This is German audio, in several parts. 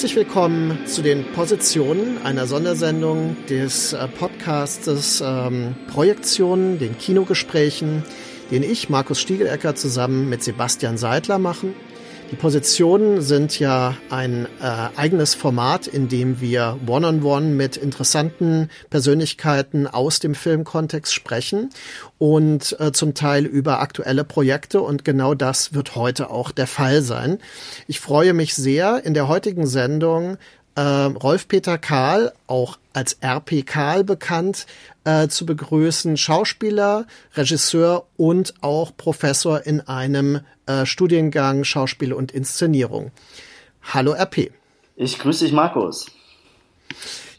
Herzlich willkommen zu den Positionen einer Sondersendung des äh, Podcastes ähm, Projektionen, den Kinogesprächen, den ich, Markus Stiegelecker, zusammen mit Sebastian Seidler machen. Die Positionen sind ja ein äh, eigenes Format, in dem wir one-on-one -on -one mit interessanten Persönlichkeiten aus dem Filmkontext sprechen und äh, zum Teil über aktuelle Projekte und genau das wird heute auch der Fall sein. Ich freue mich sehr, in der heutigen Sendung äh, Rolf-Peter Kahl, auch als RP Kahl bekannt, äh, zu begrüßen. Schauspieler, Regisseur und auch Professor in einem äh, Studiengang Schauspiel und Inszenierung. Hallo RP. Ich grüße dich, Markus.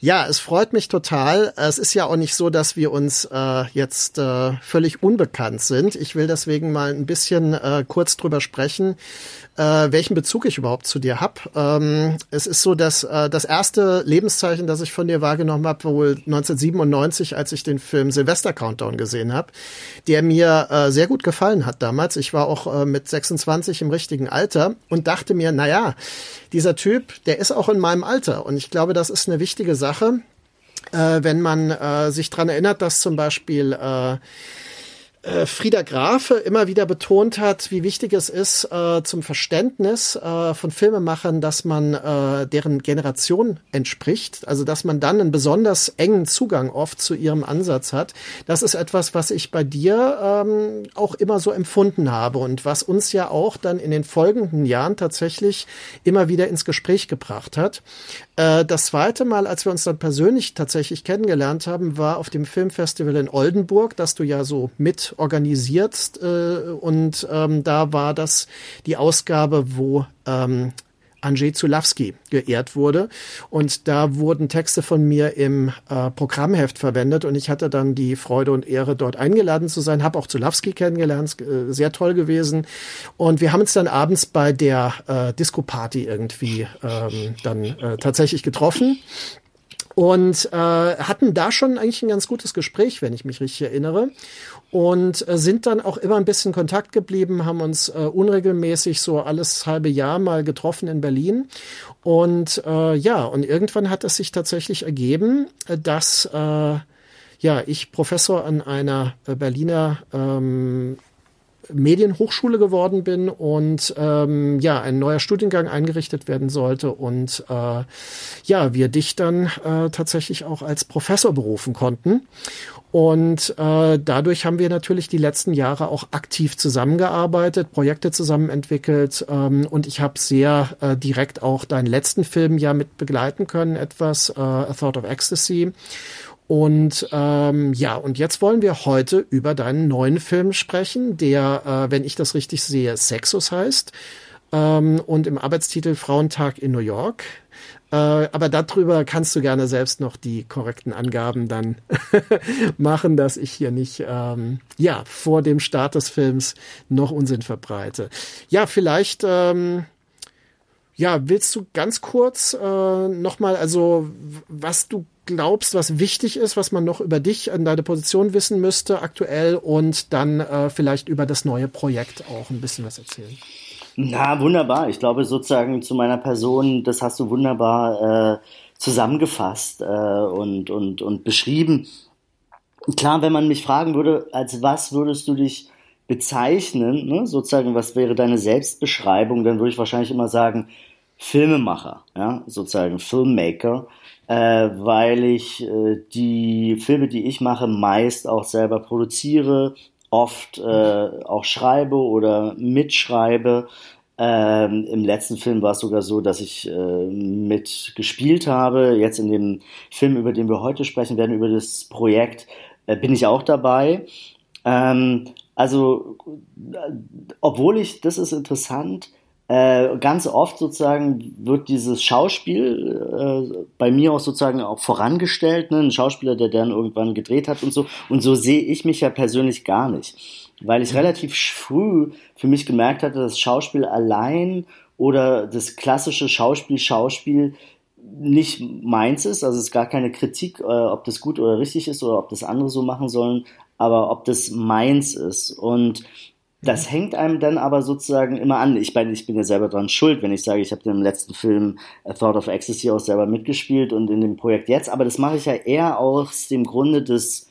Ja, es freut mich total. Es ist ja auch nicht so, dass wir uns äh, jetzt äh, völlig unbekannt sind. Ich will deswegen mal ein bisschen äh, kurz drüber sprechen, äh, welchen Bezug ich überhaupt zu dir habe. Ähm, es ist so, dass äh, das erste Lebenszeichen, das ich von dir wahrgenommen habe, wohl 1997, als ich den Film Silvester Countdown gesehen habe, der mir äh, sehr gut gefallen hat damals. Ich war auch äh, mit 26 im richtigen Alter und dachte mir, na ja, dieser Typ, der ist auch in meinem Alter und ich glaube, das ist eine wichtige Sache, äh, wenn man äh, sich dran erinnert, dass zum Beispiel äh, äh, Frieda Grafe immer wieder betont hat, wie wichtig es ist äh, zum Verständnis äh, von Filmemachern, dass man äh, deren Generation entspricht, also dass man dann einen besonders engen Zugang oft zu ihrem Ansatz hat. Das ist etwas, was ich bei dir ähm, auch immer so empfunden habe und was uns ja auch dann in den folgenden Jahren tatsächlich immer wieder ins Gespräch gebracht hat. Äh, das zweite Mal, als wir uns dann persönlich tatsächlich kennengelernt haben, war auf dem Filmfestival in Oldenburg, das du ja so mit organisierst. Äh, und ähm, da war das die Ausgabe, wo ähm, Andrzej Zulawski geehrt wurde. Und da wurden Texte von mir im äh, Programmheft verwendet und ich hatte dann die Freude und Ehre, dort eingeladen zu sein, habe auch Zulawski kennengelernt, äh, sehr toll gewesen. Und wir haben uns dann abends bei der äh, Disco-Party irgendwie ähm, dann äh, tatsächlich getroffen und äh, hatten da schon eigentlich ein ganz gutes Gespräch, wenn ich mich richtig erinnere und äh, sind dann auch immer ein bisschen Kontakt geblieben, haben uns äh, unregelmäßig so alles halbe Jahr mal getroffen in Berlin und äh, ja, und irgendwann hat es sich tatsächlich ergeben, äh, dass äh, ja, ich Professor an einer äh, Berliner ähm, Medienhochschule geworden bin und ähm, ja, ein neuer Studiengang eingerichtet werden sollte und äh, ja, wir dich dann äh, tatsächlich auch als Professor berufen konnten. Und äh, dadurch haben wir natürlich die letzten Jahre auch aktiv zusammengearbeitet, Projekte zusammen entwickelt ähm, und ich habe sehr äh, direkt auch deinen letzten Film ja mit begleiten können, etwas äh, A Thought of Ecstasy. Und ähm, ja, und jetzt wollen wir heute über deinen neuen Film sprechen, der, äh, wenn ich das richtig sehe, Sexus heißt ähm, und im Arbeitstitel Frauentag in New York. Äh, aber darüber kannst du gerne selbst noch die korrekten Angaben dann machen, dass ich hier nicht ähm, ja vor dem Start des Films noch Unsinn verbreite. Ja, vielleicht ähm, ja, willst du ganz kurz äh, nochmal, also was du glaubst, was wichtig ist, was man noch über dich an deine Position wissen müsste aktuell und dann äh, vielleicht über das neue Projekt auch ein bisschen was erzählen. Na, wunderbar. Ich glaube sozusagen zu meiner Person, das hast du wunderbar äh, zusammengefasst äh, und, und, und beschrieben. Klar, wenn man mich fragen würde, als was würdest du dich bezeichnen, ne? sozusagen, was wäre deine Selbstbeschreibung, dann würde ich wahrscheinlich immer sagen, Filmemacher, ja, sozusagen Filmmaker äh, weil ich äh, die Filme, die ich mache, meist auch selber produziere, oft äh, auch schreibe oder mitschreibe. Ähm, Im letzten Film war es sogar so, dass ich äh, mitgespielt habe. Jetzt in dem Film, über den wir heute sprechen werden, über das Projekt, äh, bin ich auch dabei. Ähm, also, äh, obwohl ich, das ist interessant, äh, ganz oft sozusagen wird dieses Schauspiel äh, bei mir auch sozusagen auch vorangestellt, ne? ein Schauspieler, der dann irgendwann gedreht hat und so. Und so sehe ich mich ja persönlich gar nicht, weil ich relativ früh für mich gemerkt hatte, dass Schauspiel allein oder das klassische Schauspiel, Schauspiel nicht meins ist. Also es ist gar keine Kritik, äh, ob das gut oder richtig ist oder ob das andere so machen sollen, aber ob das meins ist. Und das hängt einem dann aber sozusagen immer an. Ich meine, ich bin ja selber dran schuld, wenn ich sage, ich habe im letzten Film A Thought of Ecstasy auch selber mitgespielt und in dem Projekt jetzt. Aber das mache ich ja eher aus dem Grunde des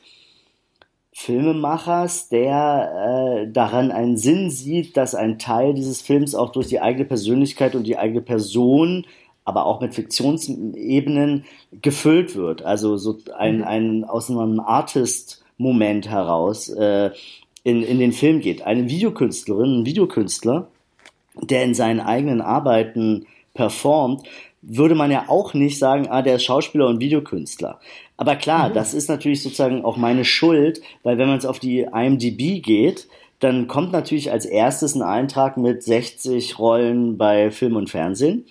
Filmemachers, der äh, daran einen Sinn sieht, dass ein Teil dieses Films auch durch die eigene Persönlichkeit und die eigene Person aber auch mit Fiktionsebenen gefüllt wird. Also so ein, mhm. ein aus einem Artist-Moment heraus. Äh, in, in den Film geht. Eine Videokünstlerin, ein Videokünstler, der in seinen eigenen Arbeiten performt, würde man ja auch nicht sagen, ah, der ist Schauspieler und Videokünstler. Aber klar, mhm. das ist natürlich sozusagen auch meine Schuld, weil wenn man jetzt auf die IMDb geht, dann kommt natürlich als erstes ein Eintrag mit 60 Rollen bei Film und Fernsehen.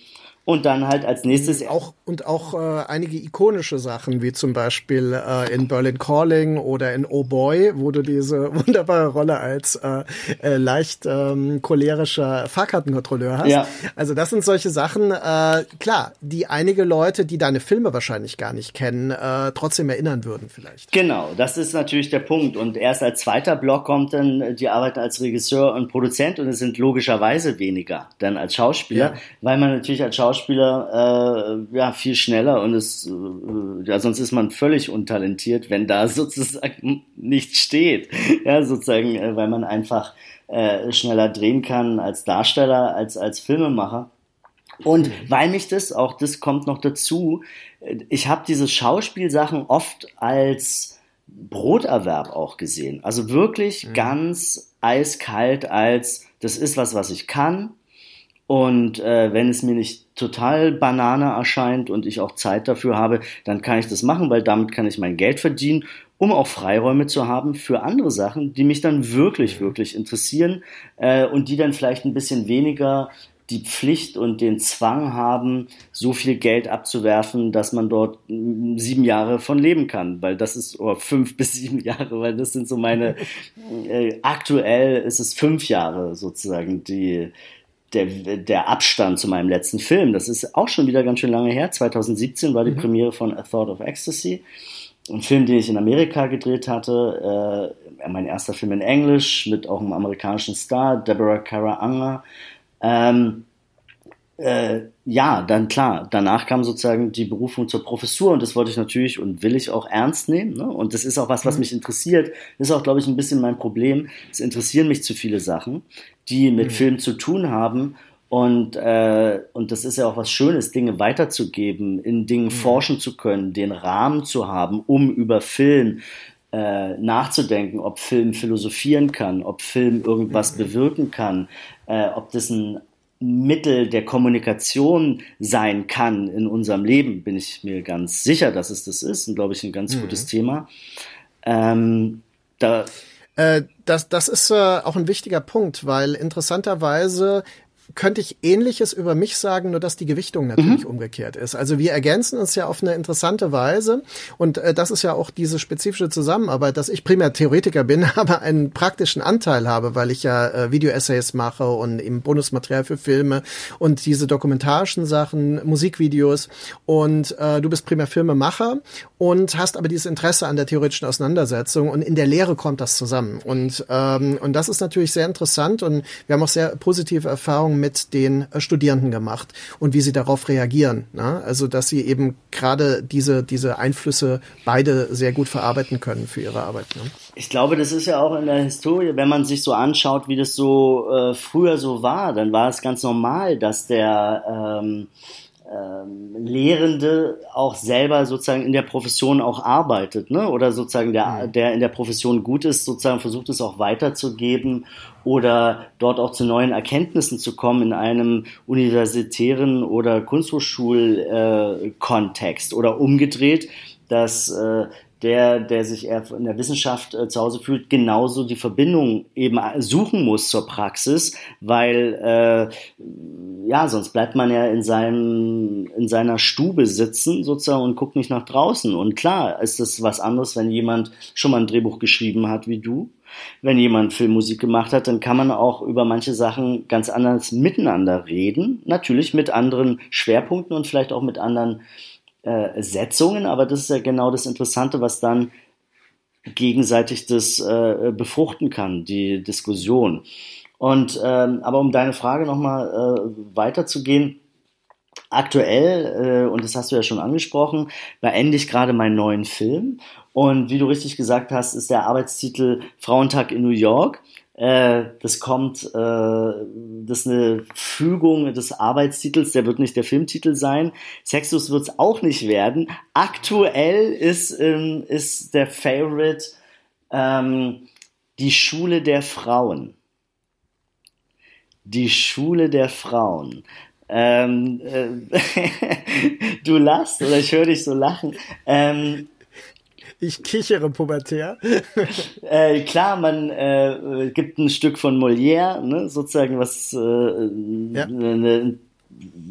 Und dann halt als nächstes. Auch, und auch äh, einige ikonische Sachen, wie zum Beispiel äh, in Berlin Calling oder in Oh Boy, wo du diese wunderbare Rolle als äh, äh, leicht ähm, cholerischer Fahrkartenkontrolleur hast. Ja. Also das sind solche Sachen, äh, klar, die einige Leute, die deine Filme wahrscheinlich gar nicht kennen, äh, trotzdem erinnern würden vielleicht. Genau, das ist natürlich der Punkt. Und erst als zweiter Block kommt dann die Arbeit als Regisseur und Produzent und es sind logischerweise weniger dann als Schauspieler, ja. weil man natürlich als Schauspieler Schauspieler äh, ja viel schneller und es äh, ja sonst ist man völlig untalentiert, wenn da sozusagen nichts steht. Ja, sozusagen, äh, weil man einfach äh, schneller drehen kann als Darsteller, als als Filmemacher. Und mhm. weil mich das, auch das kommt noch dazu, äh, ich habe diese Schauspielsachen oft als Broterwerb auch gesehen. Also wirklich mhm. ganz eiskalt als, das ist was, was ich kann. Und äh, wenn es mir nicht total Banane erscheint und ich auch Zeit dafür habe, dann kann ich das machen, weil damit kann ich mein Geld verdienen, um auch Freiräume zu haben für andere Sachen, die mich dann wirklich, wirklich interessieren äh, und die dann vielleicht ein bisschen weniger die Pflicht und den Zwang haben, so viel Geld abzuwerfen, dass man dort mm, sieben Jahre von leben kann, weil das ist, oder fünf bis sieben Jahre, weil das sind so meine, äh, aktuell ist es fünf Jahre sozusagen, die, der, der Abstand zu meinem letzten Film. Das ist auch schon wieder ganz schön lange her. 2017 war die mhm. Premiere von A Thought of Ecstasy. Ein Film, den ich in Amerika gedreht hatte. Äh, mein erster Film in Englisch mit auch einem amerikanischen Star, Deborah Kara Anger. Ähm, äh, ja, dann klar, danach kam sozusagen die Berufung zur Professur und das wollte ich natürlich und will ich auch ernst nehmen. Ne? Und das ist auch was, was mhm. mich interessiert. Das ist auch, glaube ich, ein bisschen mein Problem. Es interessieren mich zu viele Sachen, die mit mhm. Film zu tun haben. Und, äh, und das ist ja auch was Schönes, Dinge weiterzugeben, in Dingen mhm. forschen zu können, den Rahmen zu haben, um über Film äh, nachzudenken, ob Film philosophieren kann, ob Film irgendwas mhm. bewirken kann, äh, ob das ein Mittel der Kommunikation sein kann in unserem Leben, bin ich mir ganz sicher, dass es das ist und glaube ich ein ganz mhm. gutes Thema. Ähm, da äh, das, das ist äh, auch ein wichtiger Punkt, weil interessanterweise könnte ich Ähnliches über mich sagen, nur dass die Gewichtung natürlich mhm. umgekehrt ist. Also wir ergänzen uns ja auf eine interessante Weise und äh, das ist ja auch diese spezifische Zusammenarbeit, dass ich primär Theoretiker bin, aber einen praktischen Anteil habe, weil ich ja äh, Video-Essays mache und eben Bonusmaterial für Filme und diese dokumentarischen Sachen, Musikvideos und äh, du bist primär Filmemacher und hast aber dieses Interesse an der theoretischen Auseinandersetzung und in der Lehre kommt das zusammen und ähm, und das ist natürlich sehr interessant und wir haben auch sehr positive Erfahrungen mit den äh, Studierenden gemacht und wie sie darauf reagieren. Ne? Also dass sie eben gerade diese, diese Einflüsse beide sehr gut verarbeiten können für ihre Arbeit. Ne? Ich glaube, das ist ja auch in der Historie, wenn man sich so anschaut, wie das so äh, früher so war, dann war es ganz normal, dass der ähm, ähm, Lehrende auch selber sozusagen in der Profession auch arbeitet, ne? Oder sozusagen der, mhm. der in der Profession gut ist, sozusagen versucht es auch weiterzugeben oder dort auch zu neuen Erkenntnissen zu kommen in einem universitären oder Kunsthochschulkontext äh, oder umgedreht, dass äh, der, der sich eher in der Wissenschaft äh, zu Hause fühlt, genauso die Verbindung eben suchen muss zur Praxis, weil äh, ja, sonst bleibt man ja in seinem in seiner Stube sitzen sozusagen und guckt nicht nach draußen. Und klar ist es was anderes, wenn jemand schon mal ein Drehbuch geschrieben hat wie du. Wenn jemand Filmmusik gemacht hat, dann kann man auch über manche Sachen ganz anders miteinander reden. Natürlich mit anderen Schwerpunkten und vielleicht auch mit anderen äh, Setzungen, aber das ist ja genau das Interessante, was dann gegenseitig das äh, befruchten kann, die Diskussion. Und ähm, aber um deine Frage nochmal äh, weiterzugehen, aktuell, äh, und das hast du ja schon angesprochen, beende ich gerade meinen neuen Film. Und wie du richtig gesagt hast, ist der Arbeitstitel Frauentag in New York. Äh, das kommt, äh, das ist eine Fügung des Arbeitstitels, der wird nicht der Filmtitel sein. Sexus wird es auch nicht werden. Aktuell ist, ähm, ist der Favorite ähm, die Schule der Frauen. Die Schule der Frauen. Ähm, äh, du lachst oder ich höre dich so lachen. Ähm, ich kichere pubertär. äh, klar, man äh, gibt ein Stück von Molière, ne, sozusagen was, äh, ja. ne,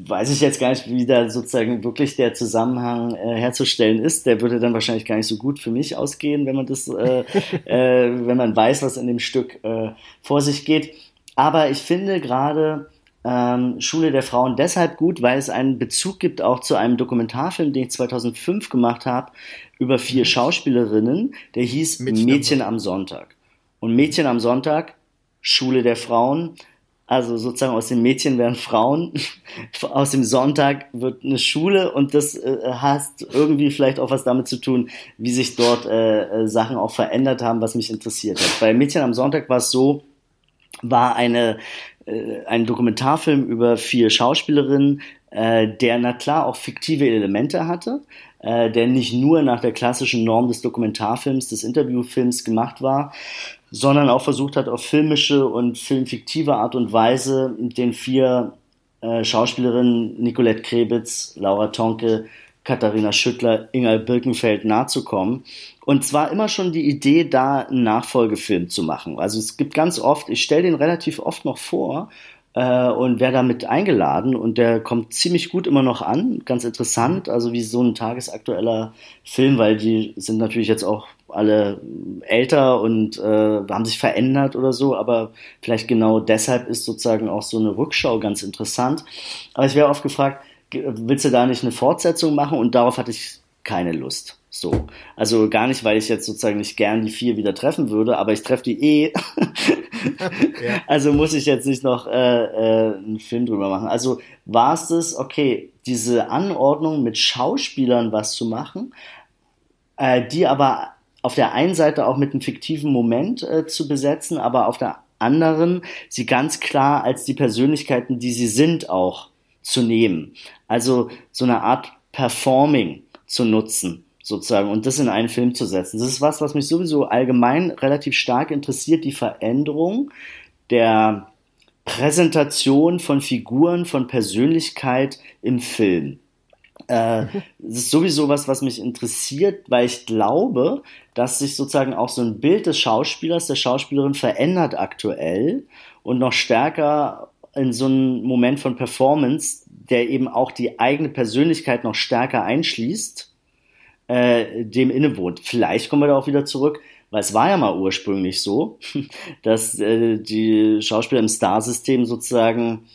weiß ich jetzt gar nicht, wie da sozusagen wirklich der Zusammenhang äh, herzustellen ist. Der würde dann wahrscheinlich gar nicht so gut für mich ausgehen, wenn man das, äh, äh, wenn man weiß, was in dem Stück äh, vor sich geht. Aber ich finde gerade ähm, Schule der Frauen deshalb gut, weil es einen Bezug gibt auch zu einem Dokumentarfilm, den ich 2005 gemacht habe, über vier. Schauspielerinnen, der hieß Mädchen, Mädchen am Sonntag. Und Mädchen am Sonntag, Schule der Frauen, also sozusagen aus den Mädchen werden Frauen, aus dem Sonntag wird eine Schule und das äh, hat irgendwie vielleicht auch was damit zu tun, wie sich dort äh, äh, Sachen auch verändert haben, was mich interessiert hat. Bei Mädchen am Sonntag war es so, war eine äh, ein Dokumentarfilm über vier Schauspielerinnen, äh, der na klar auch fiktive Elemente hatte, äh, der nicht nur nach der klassischen Norm des Dokumentarfilms, des Interviewfilms gemacht war, sondern auch versucht hat, auf filmische und filmfiktive Art und Weise den vier äh, Schauspielerinnen Nicolette Krebitz, Laura Tonke, Katharina Schüttler, Ingal Birkenfeld nahezukommen. Und zwar immer schon die Idee, da einen Nachfolgefilm zu machen. Also es gibt ganz oft, ich stelle den relativ oft noch vor äh, und werde damit eingeladen und der kommt ziemlich gut immer noch an, ganz interessant, also wie so ein tagesaktueller Film, weil die sind natürlich jetzt auch alle älter und äh, haben sich verändert oder so, aber vielleicht genau deshalb ist sozusagen auch so eine Rückschau ganz interessant. Aber ich wäre oft gefragt, willst du da nicht eine Fortsetzung machen? Und darauf hatte ich keine Lust. So. Also gar nicht, weil ich jetzt sozusagen nicht gern die vier wieder treffen würde, aber ich treffe die eh. ja. Also muss ich jetzt nicht noch äh, äh, einen Film drüber machen. Also war es das, okay, diese Anordnung mit Schauspielern was zu machen, äh, die aber auf der einen Seite auch mit einem fiktiven Moment äh, zu besetzen, aber auf der anderen sie ganz klar als die Persönlichkeiten, die sie sind, auch zu nehmen. Also so eine Art Performing zu nutzen sozusagen und das in einen Film zu setzen. Das ist was, was mich sowieso allgemein relativ stark interessiert, die Veränderung der Präsentation von Figuren, von Persönlichkeit im Film. Äh, das ist sowieso was, was mich interessiert, weil ich glaube, dass sich sozusagen auch so ein Bild des Schauspielers, der Schauspielerin verändert aktuell und noch stärker in so einem Moment von Performance, der eben auch die eigene Persönlichkeit noch stärker einschließt äh, dem innewohnt. Vielleicht kommen wir da auch wieder zurück, weil es war ja mal ursprünglich so, dass äh, die Schauspieler im Star-System sozusagen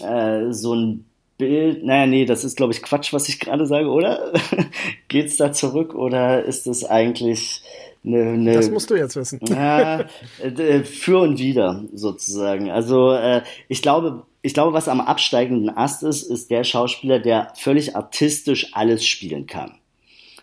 äh, so ein Bild, naja, nee, das ist, glaube ich, Quatsch, was ich gerade sage, oder? Geht's da zurück oder ist es eigentlich eine, eine, Das musst du jetzt wissen. äh, äh, für und wieder, sozusagen. Also äh, ich glaube, ich glaube, was am absteigenden Ast ist, ist der Schauspieler, der völlig artistisch alles spielen kann.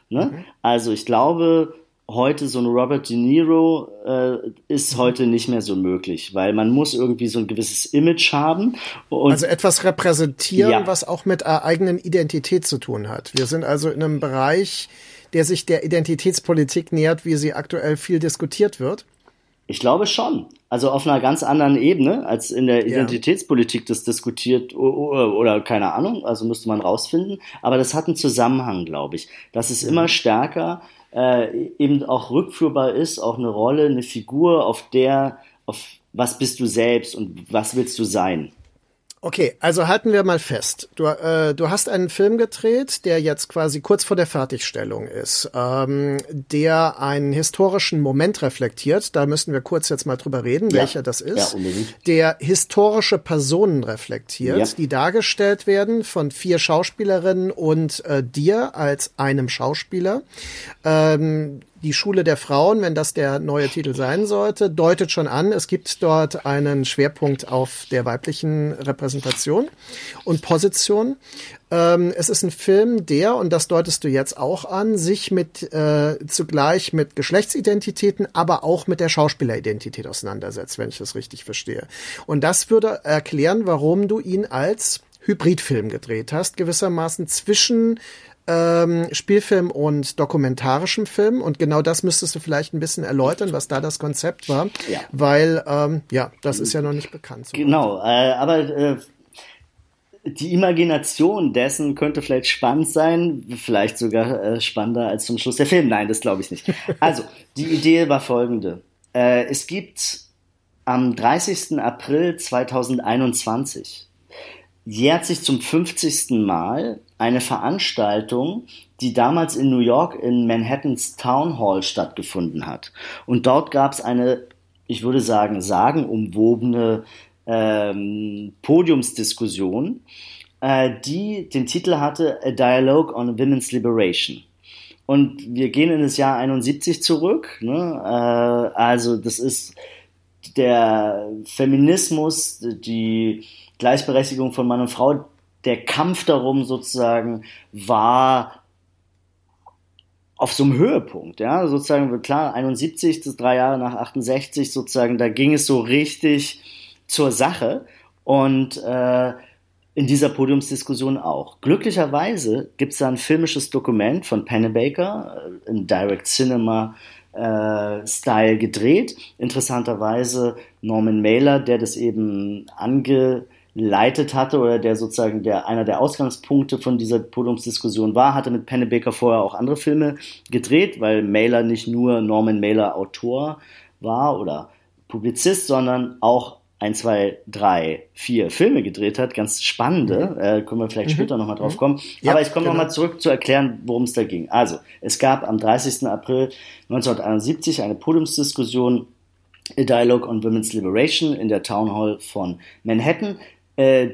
Ne? Mhm. Also ich glaube, heute so ein Robert De Niro äh, ist heute nicht mehr so möglich, weil man muss irgendwie so ein gewisses Image haben. also etwas repräsentieren, ja. was auch mit der eigenen Identität zu tun hat. Wir sind also in einem Bereich, der sich der Identitätspolitik nähert, wie sie aktuell viel diskutiert wird. Ich glaube schon. Also auf einer ganz anderen Ebene, als in der Identitätspolitik das diskutiert oder, oder keine Ahnung, also müsste man rausfinden. Aber das hat einen Zusammenhang, glaube ich. Dass es immer stärker äh, eben auch rückführbar ist, auch eine Rolle, eine Figur, auf der, auf was bist du selbst und was willst du sein. Okay, also halten wir mal fest. Du, äh, du hast einen Film gedreht, der jetzt quasi kurz vor der Fertigstellung ist, ähm, der einen historischen Moment reflektiert. Da müssen wir kurz jetzt mal drüber reden, ja. welcher das ist. Ja, der historische Personen reflektiert, ja. die dargestellt werden von vier Schauspielerinnen und äh, dir als einem Schauspieler. Ähm, die Schule der Frauen, wenn das der neue Titel sein sollte, deutet schon an, es gibt dort einen Schwerpunkt auf der weiblichen Repräsentation und Position. Ähm, es ist ein Film, der, und das deutest du jetzt auch an, sich mit äh, zugleich mit Geschlechtsidentitäten, aber auch mit der Schauspieleridentität auseinandersetzt, wenn ich das richtig verstehe. Und das würde erklären, warum du ihn als Hybridfilm gedreht hast, gewissermaßen zwischen ähm, Spielfilm und dokumentarischem Film. Und genau das müsstest du vielleicht ein bisschen erläutern, was da das Konzept war. Ja. Weil, ähm, ja, das ist ja noch nicht bekannt. So genau, äh, aber äh, die Imagination dessen könnte vielleicht spannend sein, vielleicht sogar äh, spannender als zum Schluss der Film. Nein, das glaube ich nicht. Also, die Idee war folgende. Äh, es gibt am 30. April 2021 jährt sich zum 50. Mal eine Veranstaltung, die damals in New York in Manhattans Town Hall stattgefunden hat. Und dort gab es eine, ich würde sagen, sagenumwobene ähm, Podiumsdiskussion, äh, die den Titel hatte A Dialogue on Women's Liberation. Und wir gehen in das Jahr 71 zurück. Ne? Äh, also das ist der Feminismus, die Gleichberechtigung von Mann und Frau, der Kampf darum sozusagen war auf so einem Höhepunkt, ja, sozusagen, klar, 71, das drei Jahre nach 68, sozusagen, da ging es so richtig zur Sache und äh, in dieser Podiumsdiskussion auch. Glücklicherweise gibt es da ein filmisches Dokument von Pennebaker äh, in Direct Cinema äh, Style gedreht. Interessanterweise Norman Mailer, der das eben ange leitet hatte oder der sozusagen der einer der Ausgangspunkte von dieser Podiumsdiskussion war, hatte mit Pennebaker vorher auch andere Filme gedreht, weil Mailer nicht nur Norman Mailer Autor war oder Publizist, sondern auch ein, zwei, drei, vier Filme gedreht hat, ganz spannende, mhm. äh, können wir vielleicht mhm. später nochmal drauf mhm. kommen. Ja, Aber ich komme genau. nochmal zurück zu erklären, worum es da ging. Also, es gab am 30. April 1971 eine Podiumsdiskussion A Dialogue on Women's Liberation in der Town Hall von Manhattan. Äh,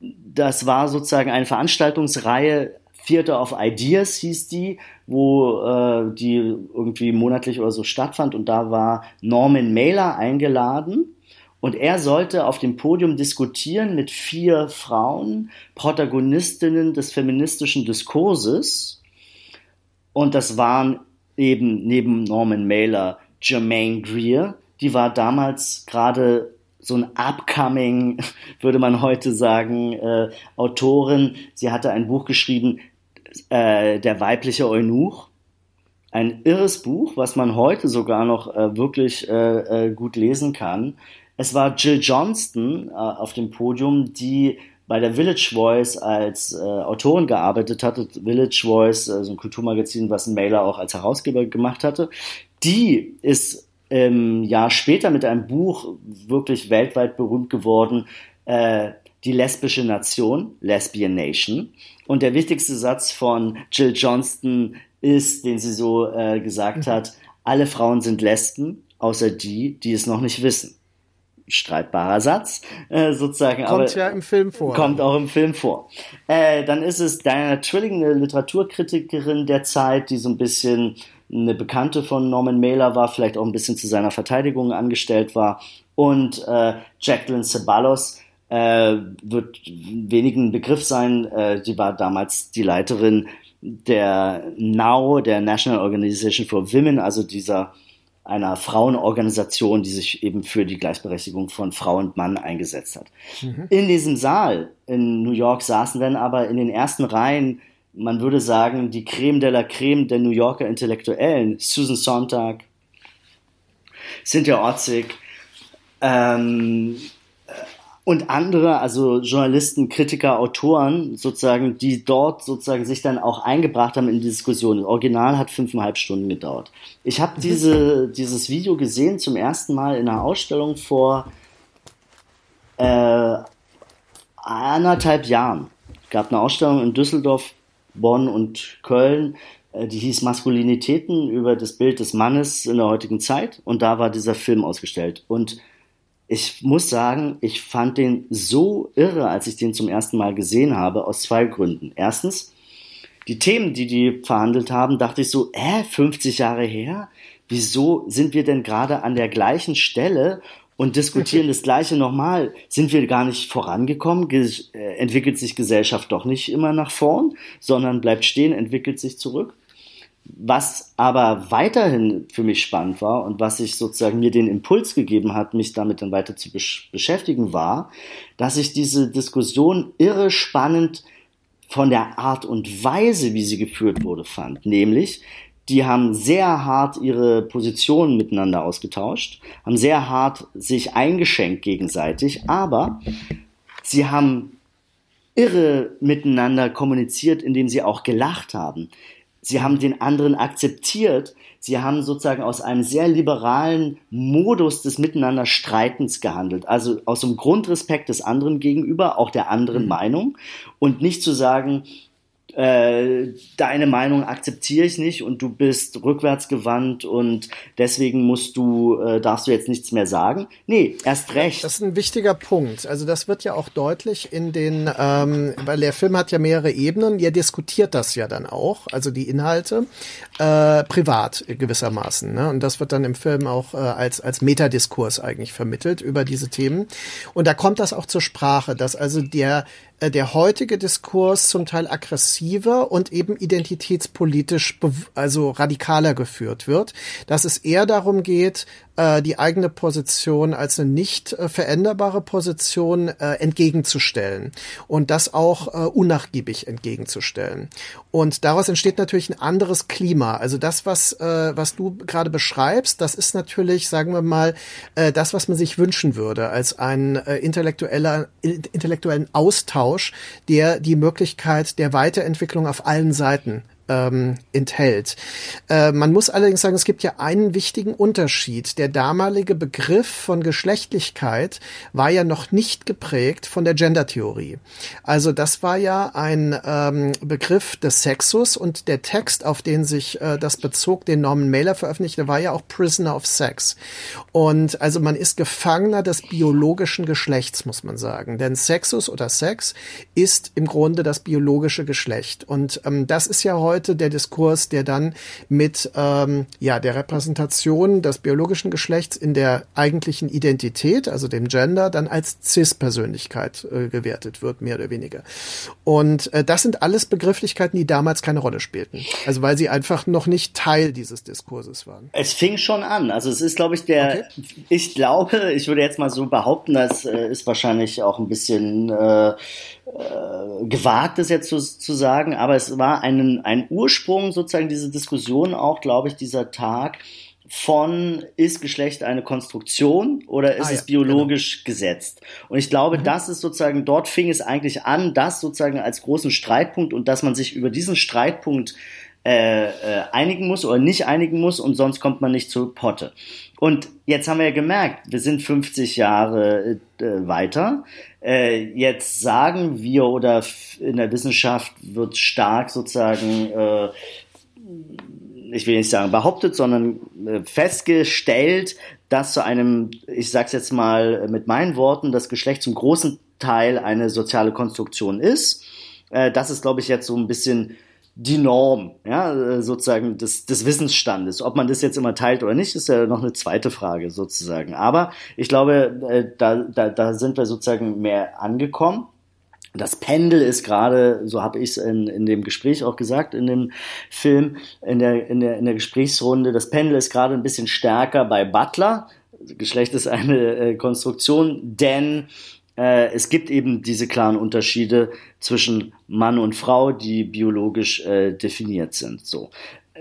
das war sozusagen eine Veranstaltungsreihe, Theater of Ideas hieß die, wo äh, die irgendwie monatlich oder so stattfand. Und da war Norman Mailer eingeladen. Und er sollte auf dem Podium diskutieren mit vier Frauen, Protagonistinnen des feministischen Diskurses. Und das waren eben neben Norman Mailer Jermaine Greer, die war damals gerade so ein upcoming, würde man heute sagen, äh, Autorin. Sie hatte ein Buch geschrieben, äh, Der weibliche Eunuch. Ein irres Buch, was man heute sogar noch äh, wirklich äh, äh, gut lesen kann. Es war Jill Johnston äh, auf dem Podium, die bei der Village Voice als Autorin gearbeitet hatte. Village Voice, so ein Kulturmagazin, was ein Mailer auch als Herausgeber gemacht hatte. Die ist ähm, Jahr später mit einem Buch wirklich weltweit berühmt geworden, äh, Die lesbische Nation, Lesbian Nation. Und der wichtigste Satz von Jill Johnston ist, den sie so äh, gesagt mhm. hat, alle Frauen sind Lesben, außer die, die es noch nicht wissen. Streitbarer Satz, äh, sozusagen. Kommt aber, ja im Film vor. Kommt auch im Film vor. Äh, dann ist es Diana Trilling, eine Literaturkritikerin der Zeit, die so ein bisschen eine Bekannte von Norman Mailer war, vielleicht auch ein bisschen zu seiner Verteidigung angestellt war. Und äh, Jacqueline Ceballos äh, wird wenigen Begriff sein. Äh, die war damals die Leiterin der NOW, der National Organization for Women, also dieser einer Frauenorganisation, die sich eben für die Gleichberechtigung von Frau und Mann eingesetzt hat. Mhm. In diesem Saal in New York saßen dann aber in den ersten Reihen, man würde sagen, die Creme de la Creme der New Yorker Intellektuellen, Susan Sontag, Cynthia Otzig, ähm, und andere, also Journalisten, Kritiker, Autoren sozusagen, die dort sozusagen sich dann auch eingebracht haben in die Diskussion. Das Original hat fünfeinhalb Stunden gedauert. Ich habe diese, dieses Video gesehen zum ersten Mal in einer Ausstellung vor äh, anderthalb Jahren. Es gab eine Ausstellung in Düsseldorf, Bonn und Köln, äh, die hieß Maskulinitäten über das Bild des Mannes in der heutigen Zeit. Und da war dieser Film ausgestellt. Und ich muss sagen, ich fand den so irre, als ich den zum ersten Mal gesehen habe, aus zwei Gründen. Erstens, die Themen, die die verhandelt haben, dachte ich so, äh, 50 Jahre her? Wieso sind wir denn gerade an der gleichen Stelle und diskutieren das Gleiche nochmal? Sind wir gar nicht vorangekommen? Ge äh, entwickelt sich Gesellschaft doch nicht immer nach vorn, sondern bleibt stehen, entwickelt sich zurück? Was aber weiterhin für mich spannend war und was sich sozusagen mir den Impuls gegeben hat, mich damit dann weiter zu besch beschäftigen, war, dass ich diese Diskussion irre spannend von der Art und Weise, wie sie geführt wurde, fand. Nämlich, die haben sehr hart ihre Positionen miteinander ausgetauscht, haben sehr hart sich eingeschenkt gegenseitig, aber sie haben irre miteinander kommuniziert, indem sie auch gelacht haben. Sie haben den anderen akzeptiert. Sie haben sozusagen aus einem sehr liberalen Modus des Miteinanderstreitens gehandelt. Also aus dem Grundrespekt des anderen gegenüber, auch der anderen mhm. Meinung. Und nicht zu sagen, äh, deine Meinung akzeptiere ich nicht und du bist rückwärtsgewandt und deswegen musst du, äh, darfst du jetzt nichts mehr sagen. Nee, erst recht. Das ist ein wichtiger Punkt. Also das wird ja auch deutlich in den, ähm, weil der Film hat ja mehrere Ebenen, ihr diskutiert das ja dann auch, also die Inhalte, äh, privat gewissermaßen. Ne? Und das wird dann im Film auch äh, als, als Metadiskurs eigentlich vermittelt über diese Themen. Und da kommt das auch zur Sprache, dass also der der heutige Diskurs zum Teil aggressiver und eben identitätspolitisch also radikaler geführt wird, dass es eher darum geht, äh, die eigene Position als eine nicht äh, veränderbare Position äh, entgegenzustellen und das auch äh, unnachgiebig entgegenzustellen. Und daraus entsteht natürlich ein anderes Klima. Also das, was, äh, was du gerade beschreibst, das ist natürlich, sagen wir mal, äh, das, was man sich wünschen würde, als einen äh, intellektueller, intellektuellen Austausch, der die Möglichkeit der Weiterentwicklung auf allen Seiten ähm, enthält. Äh, man muss allerdings sagen, es gibt ja einen wichtigen Unterschied. Der damalige Begriff von Geschlechtlichkeit war ja noch nicht geprägt von der Gendertheorie. Also das war ja ein ähm, Begriff des Sexus und der Text, auf den sich äh, das bezog, den Norman Mailer veröffentlichte, war ja auch Prisoner of Sex. Und also man ist Gefangener des biologischen Geschlechts, muss man sagen. Denn Sexus oder Sex ist im Grunde das biologische Geschlecht. Und ähm, das ist ja heute heute der Diskurs, der dann mit ähm, ja der Repräsentation des biologischen Geschlechts in der eigentlichen Identität, also dem Gender, dann als Cis-Persönlichkeit äh, gewertet wird, mehr oder weniger. Und äh, das sind alles Begrifflichkeiten, die damals keine Rolle spielten. Also weil sie einfach noch nicht Teil dieses Diskurses waren. Es fing schon an. Also es ist, glaube ich, der, okay. ich glaube, ich würde jetzt mal so behaupten, das äh, ist wahrscheinlich auch ein bisschen äh, äh, gewagt, das jetzt zu, zu sagen, aber es war ein, ein Ursprung sozusagen diese Diskussion auch, glaube ich, dieser Tag von ist Geschlecht eine Konstruktion oder ist ah, es biologisch genau. gesetzt? Und ich glaube, mhm. das ist sozusagen, dort fing es eigentlich an, das sozusagen als großen Streitpunkt und dass man sich über diesen Streitpunkt äh, äh, einigen muss oder nicht einigen muss und sonst kommt man nicht zur Potte. Und jetzt haben wir ja gemerkt, wir sind 50 Jahre äh, weiter. Äh, jetzt sagen wir oder in der Wissenschaft wird stark sozusagen, äh, ich will nicht sagen behauptet, sondern äh, festgestellt, dass zu einem, ich sag's jetzt mal mit meinen Worten, das Geschlecht zum großen Teil eine soziale Konstruktion ist. Äh, das ist, glaube ich, jetzt so ein bisschen die Norm, ja, sozusagen des, des Wissensstandes. Ob man das jetzt immer teilt oder nicht, ist ja noch eine zweite Frage sozusagen. Aber ich glaube, äh, da, da, da sind wir sozusagen mehr angekommen. das Pendel ist gerade, so habe ich es in, in dem Gespräch auch gesagt, in dem Film, in der, in, der, in der Gesprächsrunde, das Pendel ist gerade ein bisschen stärker bei Butler. Geschlecht ist eine äh, Konstruktion, denn äh, es gibt eben diese klaren Unterschiede zwischen Mann und Frau, die biologisch äh, definiert sind. So.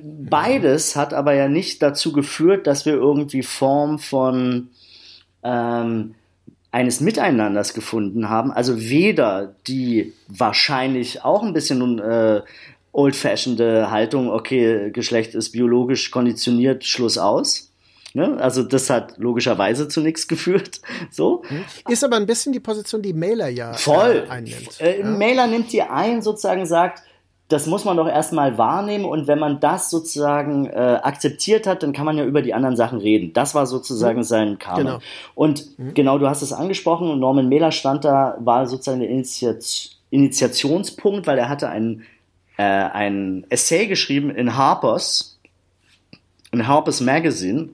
Beides hat aber ja nicht dazu geführt, dass wir irgendwie Form von ähm, eines Miteinanders gefunden haben. Also weder die wahrscheinlich auch ein bisschen äh, old-fashioned Haltung, okay, Geschlecht ist biologisch konditioniert, Schluss aus. Ne? Also das hat logischerweise zu nichts geführt. So. Ist aber ein bisschen die Position, die Mailer ja Voll. Äh, einnimmt. Äh, ja? Mailer nimmt die ein, sozusagen sagt, das muss man doch erstmal wahrnehmen und wenn man das sozusagen äh, akzeptiert hat, dann kann man ja über die anderen Sachen reden. Das war sozusagen mhm. sein Kanon. Genau. Und mhm. genau, du hast es angesprochen, Norman Mailer stand da, war sozusagen der Initiat Initiationspunkt, weil er hatte ein, äh, ein Essay geschrieben in Harper's, in Harper's Magazine,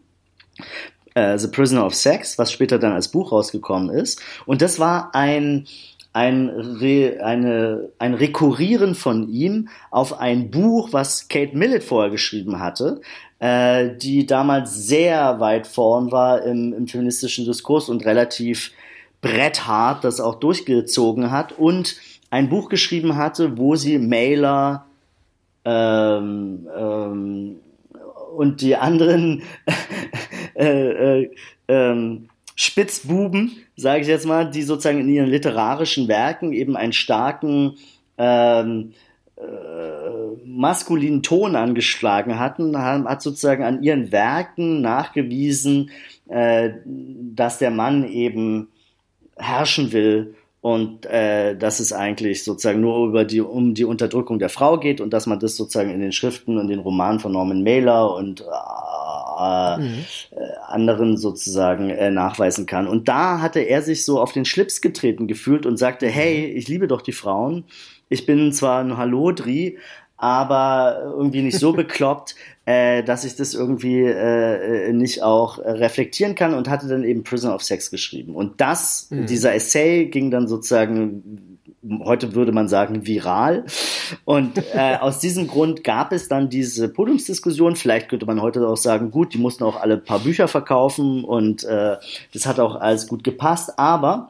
äh, The Prisoner of Sex, was später dann als Buch rausgekommen ist. Und das war ein ein, Re, eine, ein Rekurrieren von ihm auf ein Buch, was Kate Millett vorher geschrieben hatte, äh, die damals sehr weit vorn war im, im feministischen Diskurs und relativ bretthart das auch durchgezogen hat und ein Buch geschrieben hatte, wo sie Mailer ähm, ähm, und die anderen äh, äh, ähm, Spitzbuben, sage ich jetzt mal, die sozusagen in ihren literarischen Werken eben einen starken ähm, äh, maskulinen Ton angeschlagen hatten, haben, hat sozusagen an ihren Werken nachgewiesen, äh, dass der Mann eben herrschen will und äh, dass es eigentlich sozusagen nur über die um die Unterdrückung der Frau geht und dass man das sozusagen in den Schriften und den Romanen von Norman Mailer und äh, mhm. äh, anderen sozusagen äh, nachweisen kann. Und da hatte er sich so auf den Schlips getreten gefühlt und sagte, mhm. hey, ich liebe doch die Frauen. Ich bin zwar ein Hallodri, aber irgendwie nicht so bekloppt, äh, dass ich das irgendwie äh, nicht auch reflektieren kann und hatte dann eben Prison of Sex geschrieben. Und das, mhm. dieser Essay ging dann sozusagen heute würde man sagen, viral. Und äh, aus diesem Grund gab es dann diese Podiumsdiskussion. Vielleicht könnte man heute auch sagen, gut, die mussten auch alle paar Bücher verkaufen und äh, das hat auch alles gut gepasst. Aber